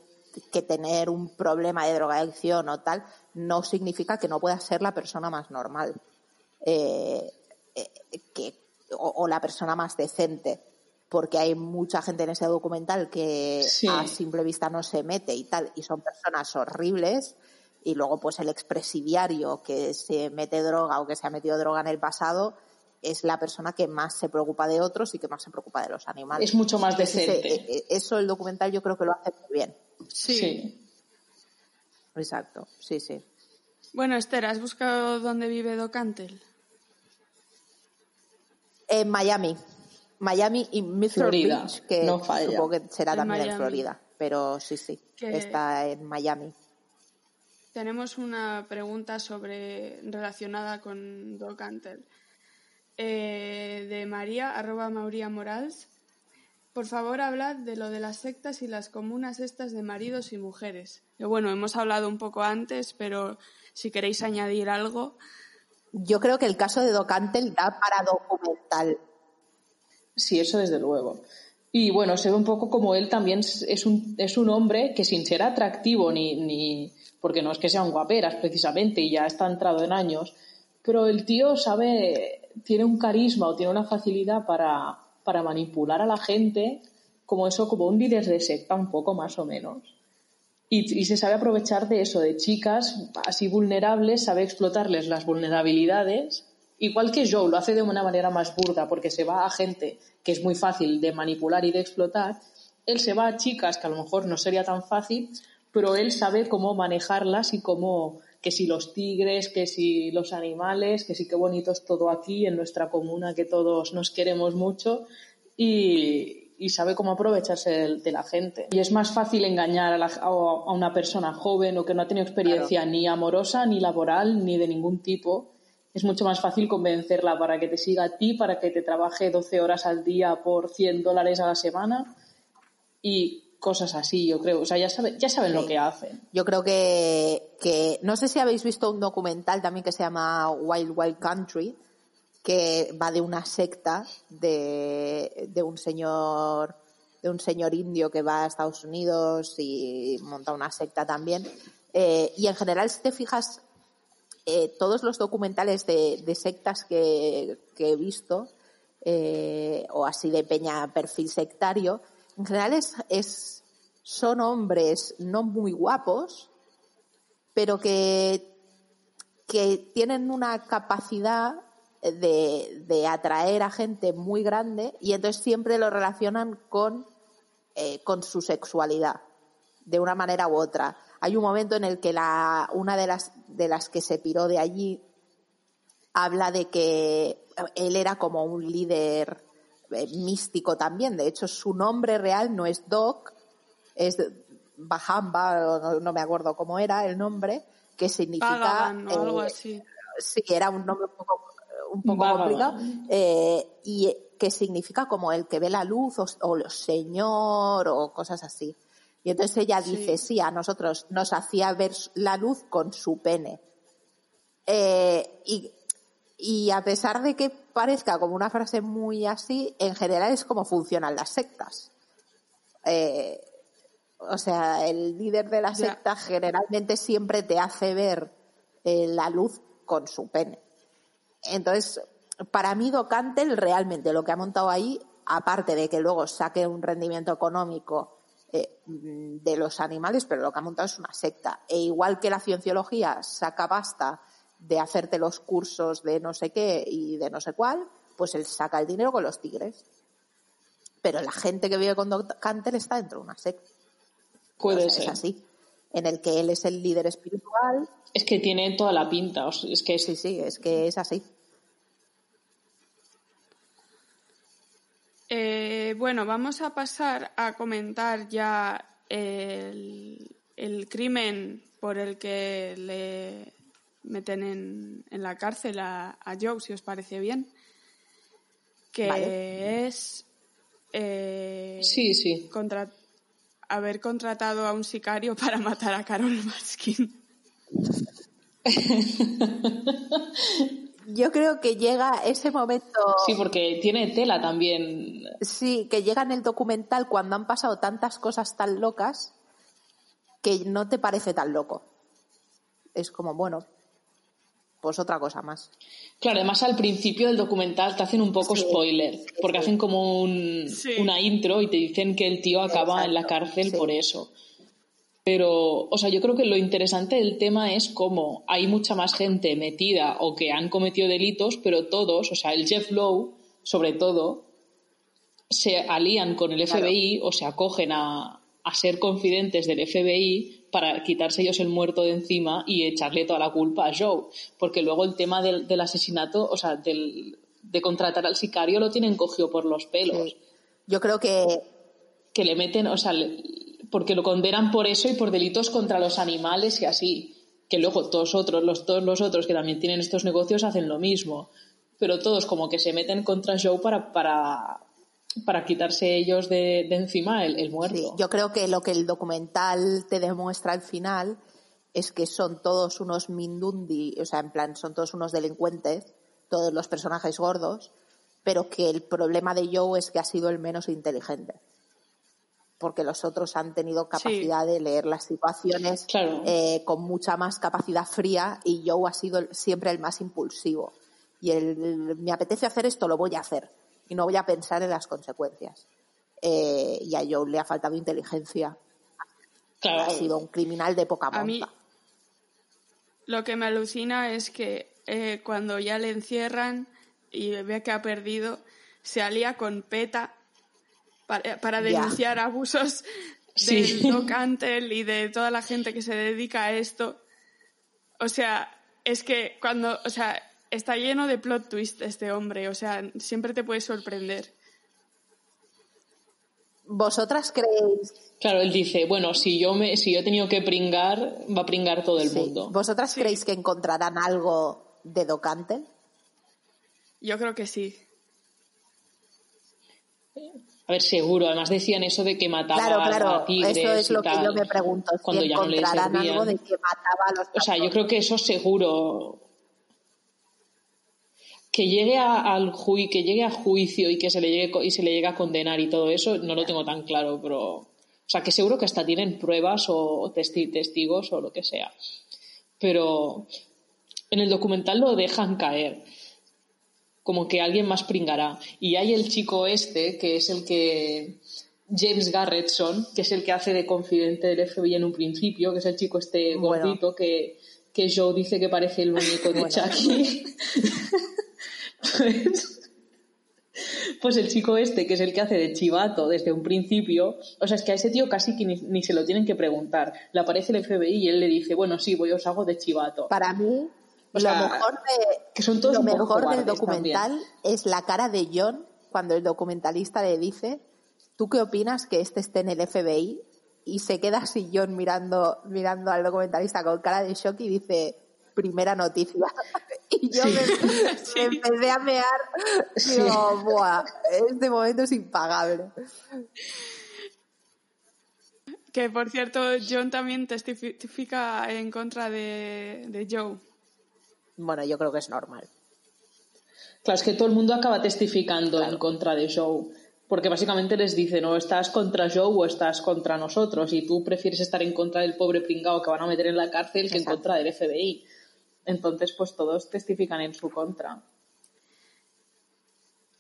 que tener un problema de drogadicción o tal no significa que no puedas ser la persona más normal eh, eh, que, o, la persona más decente. Porque hay mucha gente en ese documental que a simple vista no se mete y tal, y son personas horribles. Y luego, pues el expresidiario que se mete droga o que se ha metido droga en el pasado, es la persona que más se preocupa de otros y que más se preocupa de los animales. Es mucho más decente. E, eso el documental yo creo que lo hace muy bien. Sí. Exacto, sí, sí. Bueno, Esther, ¿has buscado dónde vive Docantel? En Miami. Miami y Mr. Beach, que no supongo que será también en Florida, pero sí, sí, está en Miami. Tenemos una pregunta sobre relacionada con Docantel. Eh, de María, arroba Mauría Morals. Por favor, hablad de lo de las sectas y las comunas estas de maridos y mujeres. bueno, hemos hablado un poco antes, pero si queréis añadir algo. Yo creo que el caso de Docantel da para documental. Sí, eso desde luego. Y bueno, se ve un poco como él también es un, es un hombre que sin ser atractivo ni, ni, porque no es que sea un guaperas precisamente y ya está entrado en años, pero el tío sabe tiene un carisma o tiene una facilidad para, para manipular a la gente, como eso, como un líder de secta, un poco más o menos. Y, y, se sabe aprovechar de eso, de chicas así vulnerables, sabe explotarles las vulnerabilidades. Igual que Joe lo hace de una manera más burda, porque se va a gente que es muy fácil de manipular y de explotar. Él se va a chicas que a lo mejor no sería tan fácil, pero él sabe cómo manejarlas y cómo que si los tigres, que si los animales, que si qué bonito es todo aquí en nuestra comuna, que todos nos queremos mucho y, sabe cómo aprovecharse de, la gente. Y es más fácil engañar a, una persona joven o que no ha tenido experiencia ni amorosa, ni laboral, ni de ningún tipo. Es mucho más fácil convencerla para que te siga a ti, para que te trabaje 12 horas al día por 100 dólares a la semana y cosas así, yo creo. O sea, ya, ya saben lo que hacen. Yo creo que, que, no sé si habéis visto un documental también que se llama Wild Wild Country, que va de una secta de, de un señor de un señor indio que va a Estados Unidos y monta una secta también. Eh, y en general, si te fijas, eh, todos los documentales de, de sectas que, que, he visto, eh, o así de peña perfil sectario, en general es, son hombres no muy guapos, pero que, que tienen una capacidad de, atraer a gente muy grande y entonces siempre lo relacionan con, eh, con su sexualidad, de una manera u otra. Hay un momento en el que la, una de las, de las que se piró de allí habla de que él era como un líder místico también. De hecho, su nombre real no es Doc, es Bahamba, no, me acuerdo cómo era el nombre, que significa... algo eh, así. Sí, era un nombre un poco, un poco complicado. Eh, y que significa como el que ve la luz o, el señor o cosas así. Y entonces ella dice, sí, a nosotros nos hacía ver la luz con su pene. y Y a pesar de que parezca como una frase muy así, en general es como funcionan las sectas. Eh, o sea, el líder de la secta generalmente siempre te hace ver eh, la luz con su pene. Entonces, para mí Docantel realmente lo que ha montado ahí, aparte de que luego saque un rendimiento económico eh, de los animales, pero lo que ha montado es una secta. E igual que la cienciología saca basta de hacerte los cursos de no sé qué y de no sé cuál, pues él saca el dinero con los tigres. Pero la gente que vive con Canter está dentro de una secta. Puede ser. Es así. En el que él es el líder espiritual. Es que tiene toda la pinta. Es que Sí, sí, es que es así. Eh, bueno, vamos a pasar a comentar ya el, el crimen por el que le, meten en, en la cárcel a, a, Joe, si os parece bien, que vale. es eh, sí, sí. Contra, haber contratado a un sicario para matar a Carol Baskin. (laughs) Yo creo que llega ese momento. Sí, porque tiene tela también. Sí, que llega en el documental cuando han pasado tantas cosas tan locas que no te parece tan loco. Es como, bueno, pues otra cosa más. Claro, además al principio del documental te hacen un poco Sí, spoiler, sí, porque sí. hacen como un, Sí. una intro y te dicen que el tío acaba Exacto, en la cárcel sí. por eso. Pero, o sea, yo creo que lo interesante del tema es cómo hay mucha más gente metida o que han cometido delitos, pero todos, o sea, el Jeff Lowe, sobre todo, se alían con el Claro. FBI o se acogen a, a ser confidentes del FBI para quitarse ellos el muerto de encima y echarle toda la culpa a Joe. Porque luego el tema del, del asesinato, o sea, del, de contratar al sicario lo tienen cogido por los pelos. Sí. Yo creo que Que le meten, o sea, le- porque lo condenan por eso y por delitos contra los animales y así. Que luego todos otros, los, todos los otros que también tienen estos negocios hacen lo mismo. Pero todos como que se meten contra Joe para, para, para quitarse ellos de, de encima el, el muerto. Sí, yo creo que lo que el documental te demuestra al final es que son todos unos mindundi, o sea, en plan, son todos unos delincuentes, todos los personajes gordos, pero que el problema de Joe es que ha sido el menos inteligente. Porque los otros han tenido capacidad de leer las situaciones Claro. eh, con mucha más capacidad fría y Joe ha sido siempre el más impulsivo. Y el, me apetece hacer esto, lo voy a hacer. Y no voy a pensar en las consecuencias. Eh, y a Joe le ha faltado inteligencia. Claro. Ha sido un criminal de poca A mí- monta. Lo que me alucina es que eh, cuando ya le encierran y ve que ha perdido, se alía con PETA para, para Ya. denunciar abusos Sí. del Doc Antle y de toda la gente que se dedica a esto. O sea, es que cuando, o sea, está lleno de plot twist este hombre, o sea, siempre te puede sorprender. ¿Vosotras creéis, Claro, él dice, bueno, si yo, me, si yo he tenido que pringar, va a pringar todo el sí, mundo. ¿vosotras Sí. creéis que encontrarán algo de Docantel? Yo creo que sí. A ver, seguro. Además decían eso de que mataba Claro, a claro, tigres eso es y lo que yo me pregunto, si cuando ya no le algo de que mataba a los O sea, yo creo que eso seguro. Que llegue a, al ju- que llegue a juicio y que se le llegue y se le llegue a condenar y todo eso, no lo tengo tan claro, pero. O sea, que seguro que hasta tienen pruebas o testi- testigos o lo que sea. Pero en el documental lo dejan caer. Como que alguien más pringará. Y hay el chico este, que es el que. James Garretson, que es el que hace de confidente del FBI en un principio, que es el chico este Bueno. gordito que, que Joe dice que parece el muñeco de (laughs) Bueno. Chucky. (laughs) pues, (laughs) pues el chico este, que es el que hace de chivato desde un principio, o sea, es que a ese tío casi que ni, ni se lo tienen que preguntar. Le aparece el FBI y él le dice, bueno, sí, voy, os hago de chivato. Para mí, O lo sea, mejor, de, que son todos lo mejor del documental es la cara de John cuando el documentalista le dice, ¿tú qué opinas que este esté en el FBI? Y se queda así John mirando, mirando al documentalista con cara de shock y dice, primera noticia. (laughs) (laughs) Y yo me, (laughs) me empecé a mear. Digo, buah, este momento es impagable. Que por cierto, John también testifica en contra de, de Joe. Bueno, yo creo que es normal. Claro, es que todo el mundo acaba testificando en contra de Joe. Porque básicamente les dicen, o estás contra Joe o estás contra nosotros. Y tú prefieres estar en contra del pobre pringao que van a meter en la cárcel que en contra del FBI. Entonces, pues todos testifican en su contra.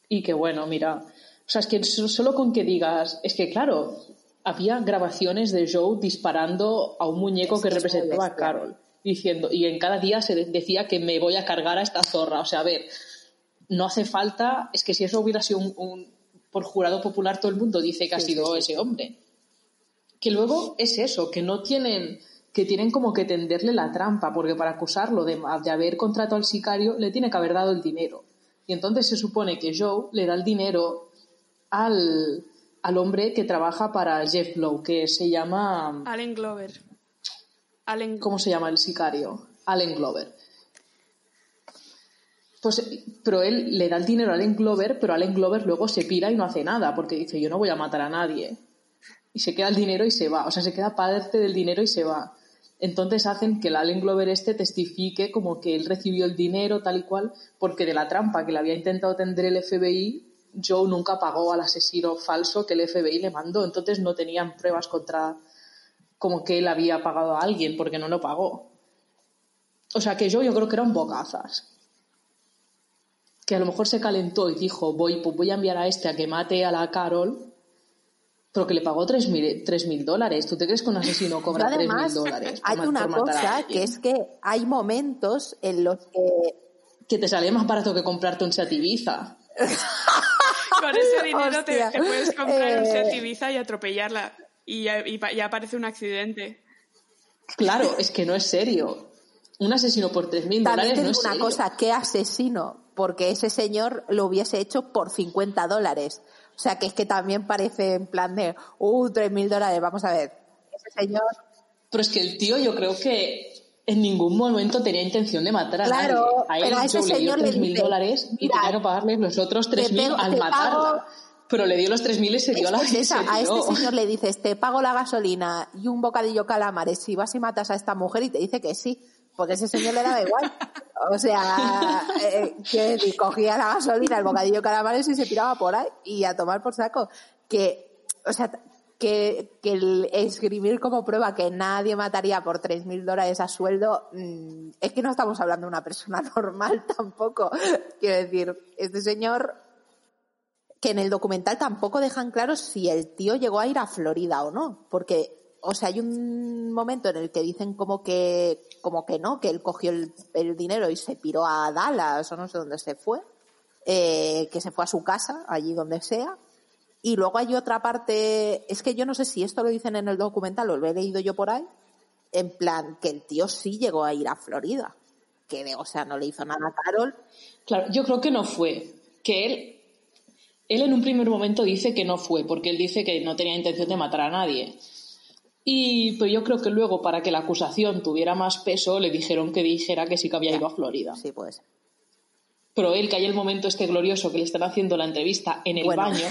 Y que bueno, mira. O sea, es que solo con que digas. Es que claro, había grabaciones de Joe disparando a un muñeco que representaba a Carol. Diciendo, y en cada día se decía que me voy a cargar a esta zorra. O sea, a ver, no hace falta. Es que si eso hubiera sido un por jurado popular todo el mundo dice que ha sido ese hombre. Que luego es eso, que no tienen, que tienen como que tenderle la trampa, porque para acusarlo de, haber contratado al sicario le tiene que haber dado el dinero. Y entonces se supone que Joe le da el dinero al, al hombre que trabaja para Jeff Lowe, que se llama... Allen Glover. ¿Cómo se llama el sicario? Allen Glover. Pues, pero él le da el dinero a Allen Glover, pero Allen Glover luego se pira y no hace nada, porque dice, yo no voy a matar a nadie. Y se queda el dinero y se va. O sea, se queda parte del dinero y se va. Entonces hacen que el Allen Glover este testifique como que él recibió el dinero tal y cual, porque de la trampa que le había intentado tender el FBI, Joe nunca pagó al asesino falso que el FBI le mandó. Entonces no tenían pruebas contra como que él había pagado a alguien, porque no lo pagó. O sea que Joe yo creo que era un bocazas que a lo mejor se calentó y dijo, voy, pues voy a enviar a este a que mate a la Carol, pero que le pagó 3.000 mil dólares. ¿Tú te crees que un asesino cobra 3.000 dólares? Hay una cosa que es que hay momentos en los que... Que te sale más barato que comprarte un Seat Ibiza. (laughs) Con ese dinero te, puedes comprar un Seat eh, Ibiza y atropellarla y ya, aparece un accidente. Claro, es que no es serio. Un asesino por 3.000 dólares no es una cosa, ¿qué asesino? porque ese señor lo hubiese hecho por 50 dólares. O sea, que es que también parece en plan de, uh, 3.000 dólares, vamos a ver. Ese señor... Pero es que el tío yo creo que en ningún momento tenía intención de matar a nadie. A él a ese señor le dio 3.000 dólares y tenía que pagarle los otros 3.000 al matarla. Pero le dio los 3.000 y se dio a la gente. A este señor le dices, te pago la gasolina y un bocadillo calamares si vas y matas a esta mujer y te dice que sí porque ese señor le daba igual. O sea, eh, que cogía la gasolina, el bocadillo de calamares y se tiraba por ahí y a tomar por saco. Que, o sea, que, que el escribir como prueba que nadie mataría por 3.000 dólares a sueldo, mm, es que no estamos hablando de una persona (laughs) normal tampoco. Quiero decir, este señor, que en el documental tampoco dejan claro si el tío llegó a ir a Florida o no, porque o sea, hay un momento en el que dicen como que, como que no, que él cogió el, dinero y se piró a Dallas o no sé dónde se fue, eh, que se fue a su casa, allí donde sea. Y luego hay otra parte, es que yo no sé si esto lo dicen en el documental o lo he leído yo por ahí, en plan que el tío sí llegó a ir a Florida, que o sea, no le hizo nada a Carol. Claro, yo creo que no fue, que él, él en un primer momento dice que no fue, porque él dice que no tenía intención de matar a nadie. Y pues yo creo que luego, para que la acusación tuviera más peso, le dijeron que dijera que sí que había ido a Florida. Sí, pues. Pero él, que hay el momento este glorioso que le están haciendo la entrevista en el baño,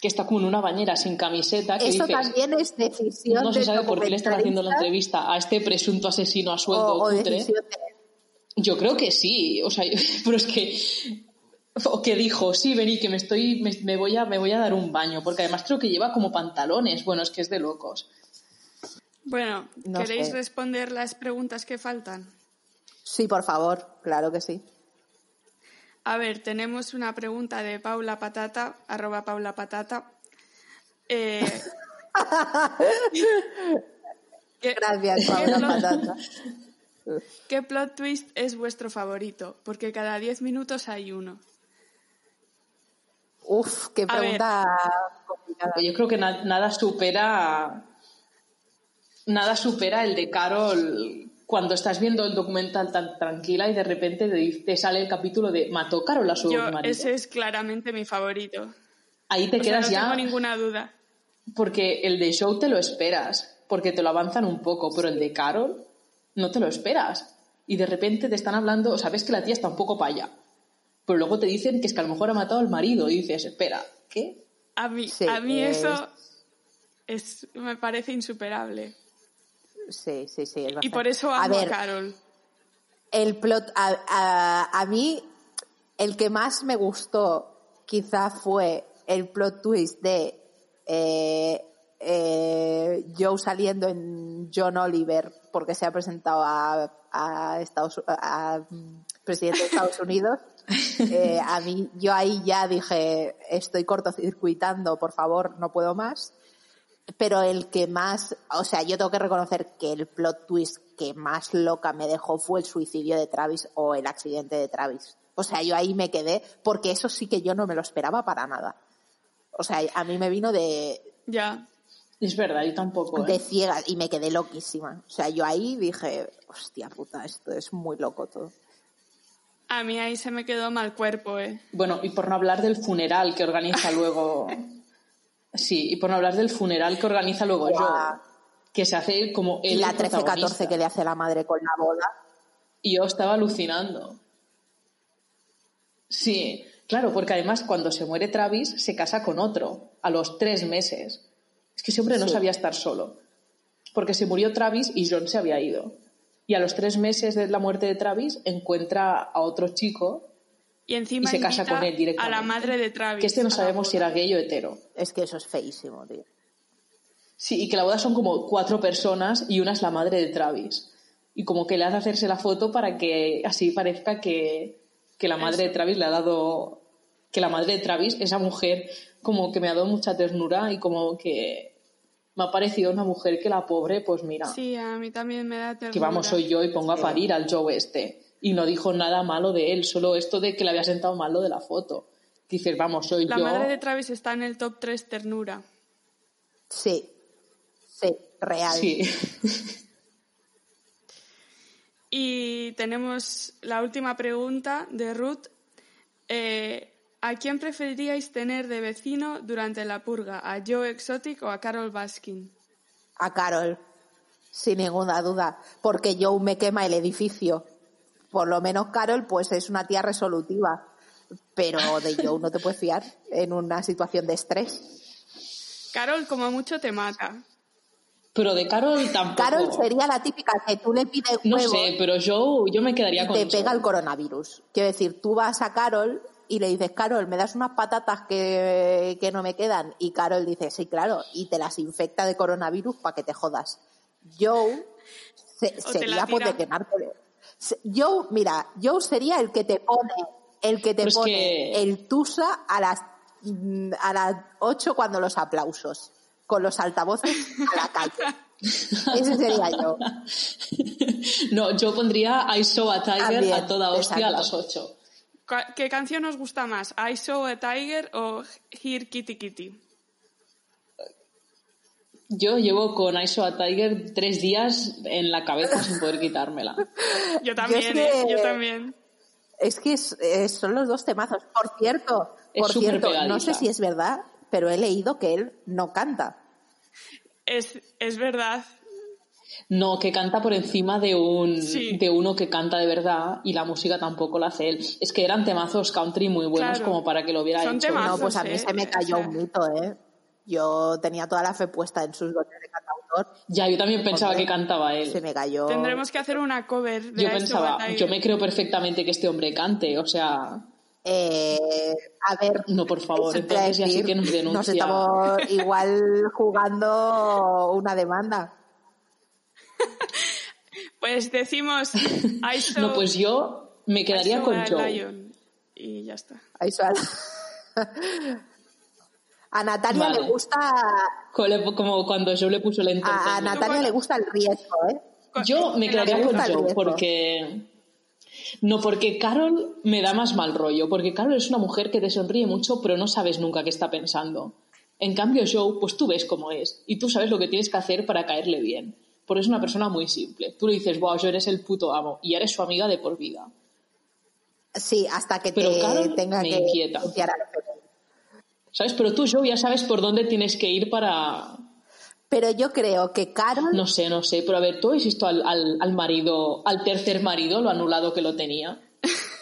que está como en una bañera sin camiseta. Que Eso también es decisión No se sabe por qué le están haciendo la entrevista a este presunto asesino a sueldo o, Yo creo que sí, o sea, (laughs) pero es que (laughs) o que dijo, sí, vení, que me estoy, me, voy a, me voy a dar un baño, porque además creo que lleva como pantalones. Bueno, es que es de locos. Bueno, ¿queréis responder las preguntas que faltan? Sí, por favor, claro que sí. A ver, tenemos una pregunta de Paula Patata, arroba Paula Patata. Eh, (laughs) Gracias, Paula Patata. (laughs) ¿Qué plot twist es vuestro favorito? Porque cada diez minutos hay uno. Uf, qué pregunta complicada. Yo creo que nada supera nada supera el de Carol cuando estás viendo el documental tan tranquila y de repente te sale el capítulo de mató Carol a su Yo, Ese es claramente mi favorito. Ahí te quedas ya. No tengo ninguna duda. Porque el de Show te lo esperas, porque te lo avanzan un poco, pero el de Carol no te lo esperas. Y de repente te están hablando, sabes que la tía está un poco para allá pero luego te dicen que es que a lo mejor ha matado al marido y dices, espera, ¿qué? A mí, a mí eso es, me parece insuperable. Sí, sí, sí. y por eso amo a, Carol. El plot, a, mí el que más me gustó quizá fue el plot twist de eh, eh, Joe saliendo en John Oliver porque se ha presentado a, a Estados a, mm, presidente de Estados (laughs) Unidos. Eh, a mí, yo ahí ya dije, estoy cortocircuitando, por favor, no puedo más. Pero el que más, o sea, yo tengo que reconocer que el plot twist que más loca me dejó fue el suicidio de Travis o el accidente de Travis. O sea, yo ahí me quedé, porque eso sí que yo no me lo esperaba para nada. O sea, a mí me vino de, Ya. Es verdad, yo tampoco. de ¿eh? ciega y me quedé loquísima. O sea, yo ahí dije, hostia puta, esto es muy loco todo. A mí ahí se me quedó mal cuerpo, ¿eh? Bueno, y por no hablar del funeral que organiza (laughs) luego. Sí, y por no hablar del funeral que organiza luego Guau. yo. Que se hace como Y él la el 13-14 protagonista. que le hace la madre con la boda. Y yo estaba alucinando. Sí, claro, porque además cuando se muere Travis se casa con otro a los tres meses. Es que ese hombre no Sí. sabía estar solo. Porque se murió Travis y John se había ido. Y a los tres meses de la muerte de Travis encuentra a otro chico Y encima Y se casa con él a directamente. la madre de Travis. que este no a sabemos si era gay o hetero. Es que eso es feísimo, tío. Sí, y que la boda son como cuatro personas y una es la madre de Travis. Y como que le hace hacerse la foto para que así parezca que, que la madre de Travis le ha dado. Que la madre de Travis, esa mujer, como que me ha dado mucha ternura y como que me ha parecido una mujer que la pobre, pues mira, Sí, a mí también me da ternura. que vamos, soy yo y pongo a parir al Joe este. Y no dijo nada malo de él, solo esto de que le había sentado mal lo de la foto. Dices, vamos, soy La yo. madre de Travis está en el top 3 ternura. Sí, sí, real. Sí. (laughs) Y tenemos la última pregunta de Ruth. Eh, ¿A quién preferiríais tener de vecino durante la purga? ¿A Joe Exotic o a Carol Baskin? A Carol, sin ninguna duda, porque Joe me quema el edificio. Por lo menos Carol, pues es una tía resolutiva, pero de Joe no te puedes fiar en una situación de estrés. Carol como mucho te mata. Pero de Carol tampoco. Carol sería la típica que tú le pides No huevos sé, pero yo, yo me quedaría y con te Joe. pega el coronavirus. Quiero decir, tú vas a Carol y le dices, Carol, ¿me das unas patatas que, que no me quedan? Y Carol dice, sí, claro, y te las infecta de coronavirus para que te jodas. Joe se- sería pues de quemarte. Joe, mira, Joe sería el que te pone, el que te Pero es pone que- el tusa a las mm, a las 8 cuando los aplausos, con los altavoces a la calle. (laughs) Ese sería yo. No, yo pondría I Saw a Tiger También, a toda hostia a las 8. ¿Qué canción os gusta más? ¿I Saw a Tiger o Here Kitty Kitty? Yo llevo con I Saw a Tiger tres días en la cabeza sin poder quitármela. (laughs) Yo también, es que- ¿eh? Yo también. Es que es- es- son los dos temazos. Por cierto, Es por cierto, no sé si es verdad, pero he leído que él no canta. Es, es verdad. No, que canta por encima de un Sí. de uno que canta de verdad y la música tampoco la hace él. Es que eran temazos country muy buenos Claro. como para que lo hubiera Son hecho. temazos. No, pues a mí eh, se me cayó un mito, ¿eh? Yo tenía toda la fe puesta en sus dotes de cantautor. Ya, yo también pensaba que cantaba él. Se me cayó. Tendremos que hacer una cover de Yo pensaba, yo me creo perfectamente que este hombre cante, o sea, Eh, a ver. no, por favor, entonces ya sí que nos denuncia. Nos estamos igual jugando una demanda. (laughs) Pues decimos I (laughs) Saw, No, pues yo me quedaría con Joe. Lion. Y ya está. Ahí suena. (laughs) A Natalia Vale. le gusta. Como cuando yo le puso el A, a. Natalia le gusta el riesgo, ¿eh? Yo me quedaría con Joe porque... No, porque Carol me da más mal rollo, porque Carol es una mujer que te sonríe mucho, pero no sabes nunca qué está pensando. En cambio, Joe, pues tú ves cómo es, y tú sabes lo que tienes que hacer para caerle bien. Porque es una persona muy simple. Tú le dices, wow, yo eres el puto amo, y eres su amiga de por vida. Sí, hasta que Pero te Carol tenga me que inquieta. ¿Sabes? Pero tú, Joe, ya sabes por dónde tienes que ir para... Pero yo creo que Carol, No sé, no sé, pero a ver, ¿tú has visto al, al, al marido, al tercer marido, lo anulado que lo tenía? (laughs)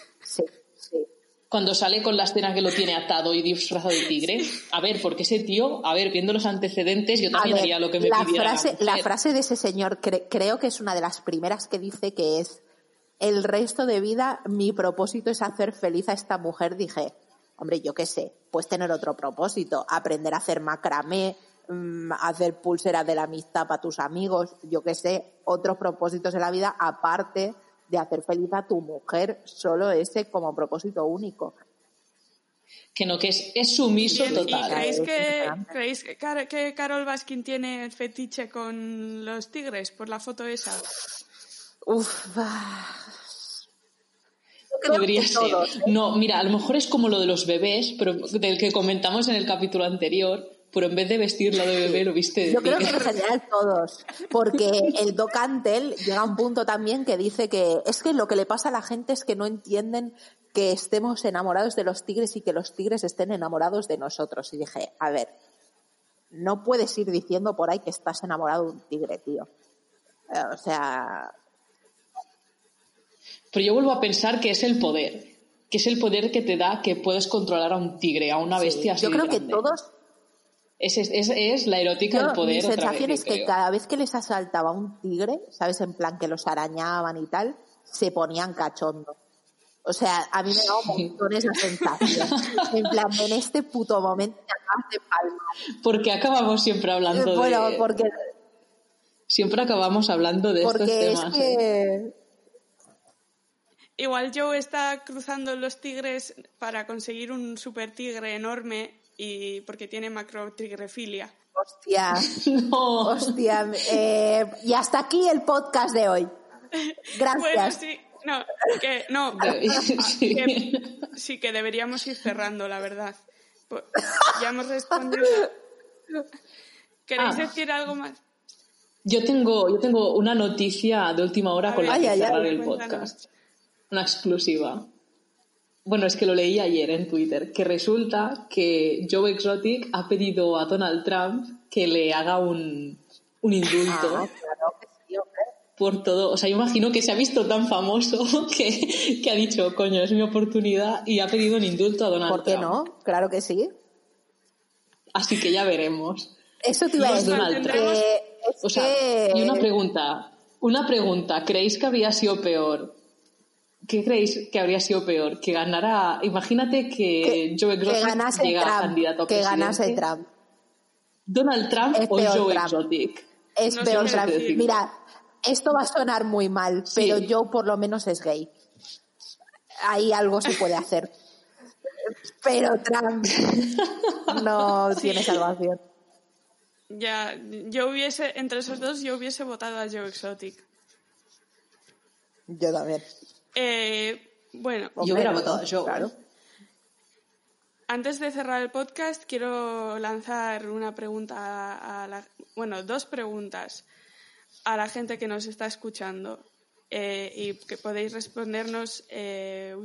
Cuando sale con la escena que lo tiene atado y disfrazado de tigre. A ver, porque ese tío, a ver, viendo los antecedentes, yo también ver, haría lo que me la pidiera frase, la, frase de ese señor cre- creo que es una de las primeras que dice que es el resto de vida mi propósito es hacer feliz a esta mujer, dije, hombre, yo qué sé, puedes tener otro propósito, aprender a hacer macramé, mm, hacer pulseras de la amistad para tus amigos, yo qué sé, otros propósitos en la vida aparte de hacer feliz a tu mujer, solo ese como propósito único. Que no, que es, es sumiso Bien, ¿Y total. creéis que, creéis que, Car- que Carol Baskin tiene fetiche con los tigres por la foto esa? Uf, que ser. todos, ¿eh? No, mira, a lo mejor es como lo de los bebés, pero del que comentamos en el capítulo anterior, pero en vez de vestirlo de bebé lo viste Yo creo que en general todos, porque el Doc Antel llega a un punto también que dice que es que lo que le pasa a la gente es que no entienden que estemos enamorados de los tigres y que los tigres estén enamorados de nosotros. Y dije, a ver, no puedes ir diciendo por ahí que estás enamorado de un tigre, tío. Eh, O sea, Pero yo vuelvo a pensar que es el poder, que es el poder que te da que puedes controlar a un tigre, a una sí, bestia así yo creo que todos Es, es, es- es la erótica del poder mi otra sensación vez, es que creo. cada vez que les asaltaba un tigre, ¿sabes? En plan que los arañaban y tal, se ponían cachondo. O sea, a mí me daba montones la sensación. En plan, en este puto momento te acabas de palmar. Porque acabamos siempre hablando Bueno, de... porque, Siempre acabamos hablando de estos porque es temas. ¿eh? que... Igual Joe está cruzando los tigres para conseguir un super tigre enorme y porque tiene macro tigrefilia. Hostia, (laughs) No. hostia. eh, y hasta aquí el podcast de hoy. (laughs) Bueno, Gracias. sí, no, que no, (laughs) Sí. que- sí que deberíamos ir cerrando, la verdad. Pues, ya hemos respondido. ¿Queréis Ah. decir algo más? Yo tengo, yo tengo una noticia de última hora A con la que Ay, ay, ay, cerrar el cuéntanos. podcast. Una exclusiva. Bueno, es que lo leí ayer en Twitter, que resulta que Joe Exotic ha pedido a Donald Trump que le haga un, un indulto Ah, claro que sí, hombre. por todo. O sea, yo imagino que se ha visto tan famoso (laughs) que, que ha dicho, coño, es mi oportunidad y ha pedido un indulto a Donald ¿Por qué Trump. no? Claro que sí. Así que ya veremos. Eso te iba a decir. Donald Trump. es O sea, que- y una pregunta, una pregunta, ¿creéis que habría sido peor? ¿Qué creéis que habría sido peor? Que ganara, imagínate que, Joe que Exotic ganase llega a Trump, candidato a que presidente. ganase Trump. Donald Trump Es o peor Joe Trump. Exotic. Es No peor Trump. Mira, esto va a sonar muy mal, Sí. pero Joe por lo menos es gay. Ahí algo se puede hacer. (laughs) Pero Trump no (laughs) tiene salvación. Ya, yo hubiese, entre esos dos, yo hubiese votado a Joe Exotic. Yo también. Eh, bueno, Yo hubiera votado a Joe. Claro. Antes de cerrar el podcast, quiero lanzar una pregunta a la, bueno, dos preguntas a la gente que nos está escuchando eh, y que podéis respondernos eh,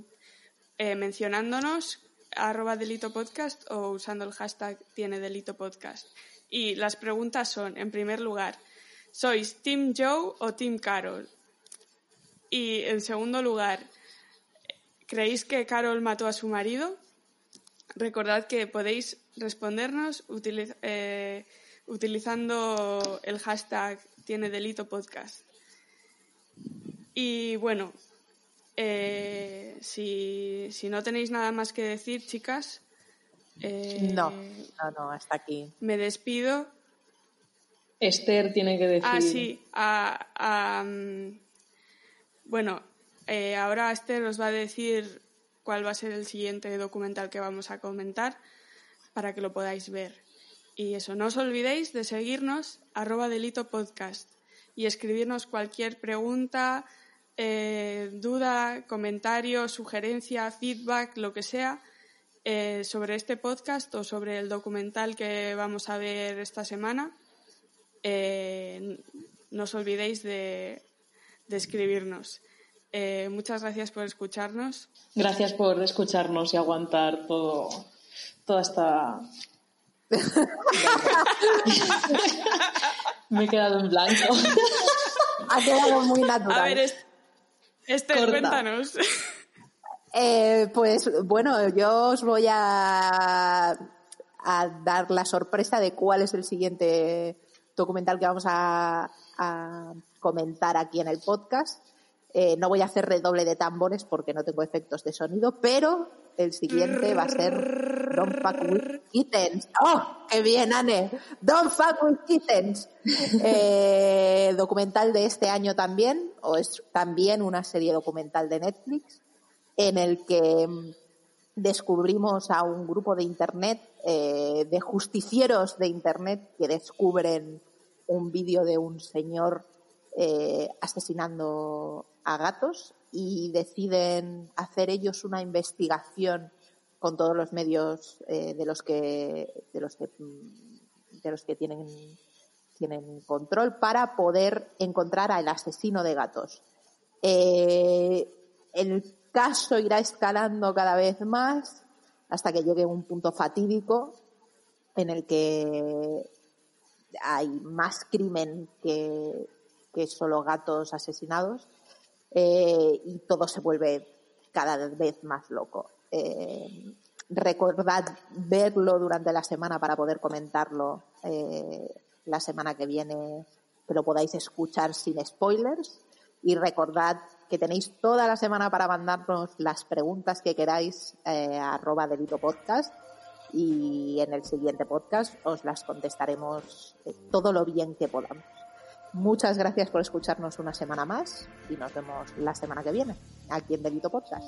eh, mencionándonos arroba delito podcast o usando el hashtag tiene delito podcast. Y las preguntas son, en primer lugar, ¿sois Team Joe o Team Carol? Y en segundo lugar, ¿creéis que Carol mató a su marido? Recordad que podéis respondernos utiliz- eh, utilizando el hashtag tiene delito podcast. Y bueno, eh, si, si no tenéis nada más que decir, chicas, eh, No, no, no, hasta aquí. me despido. Esther tiene que decir. Ah, sí, a- a, mm, bueno, eh, ahora Esther os va a decir cuál va a ser el siguiente documental que vamos a comentar para que lo podáis ver. Y eso, no os olvidéis de seguirnos arroba delito podcast y escribirnos cualquier pregunta, eh, duda, comentario, sugerencia, feedback, lo que sea, eh, sobre este podcast o sobre el documental que vamos a ver esta semana. No os olvidéis de, de escribirnos. Eh, muchas gracias por escucharnos. Gracias por escucharnos y aguantar todo, toda esta. (laughs) Me he quedado en blanco. Ha quedado muy natural. A ver, es- Esther, Corta. cuéntanos. Eh, pues bueno, yo os voy a, a dar la sorpresa de cuál es el siguiente documental que vamos a, a comentar aquí en el podcast. Eh, no voy a hacer redoble de tambores porque no tengo efectos de sonido, pero el siguiente va a ser Don't Fuck Kittens. ¡Oh, qué bien, Anne! Don't Fuck With Kittens. Eh, documental de este año también, o es también una serie documental de Netflix, en el que mm, descubrimos a un grupo de Internet, eh, de justicieros de Internet, que descubren un vídeo de un señor eh, asesinando a gatos y deciden hacer ellos una investigación con todos los medios eh, de los que de los que de los que tienen tienen control para poder encontrar al asesino de gatos. Eh, el caso irá escalando cada vez más hasta que llegue un punto fatídico en el que hay más crimen que, solo gatos asesinados eh, y todo se vuelve cada vez más loco. Eh, recordad verlo durante la semana para poder comentarlo eh, la semana que viene, que lo podáis escuchar sin spoilers. Y recordad que tenéis toda la semana para mandarnos las preguntas que queráis a arroba delito podcast y en el siguiente podcast os las contestaremos todo lo bien que podamos. Muchas gracias por escucharnos una semana más y nos vemos la semana que viene aquí en Delito Podcast.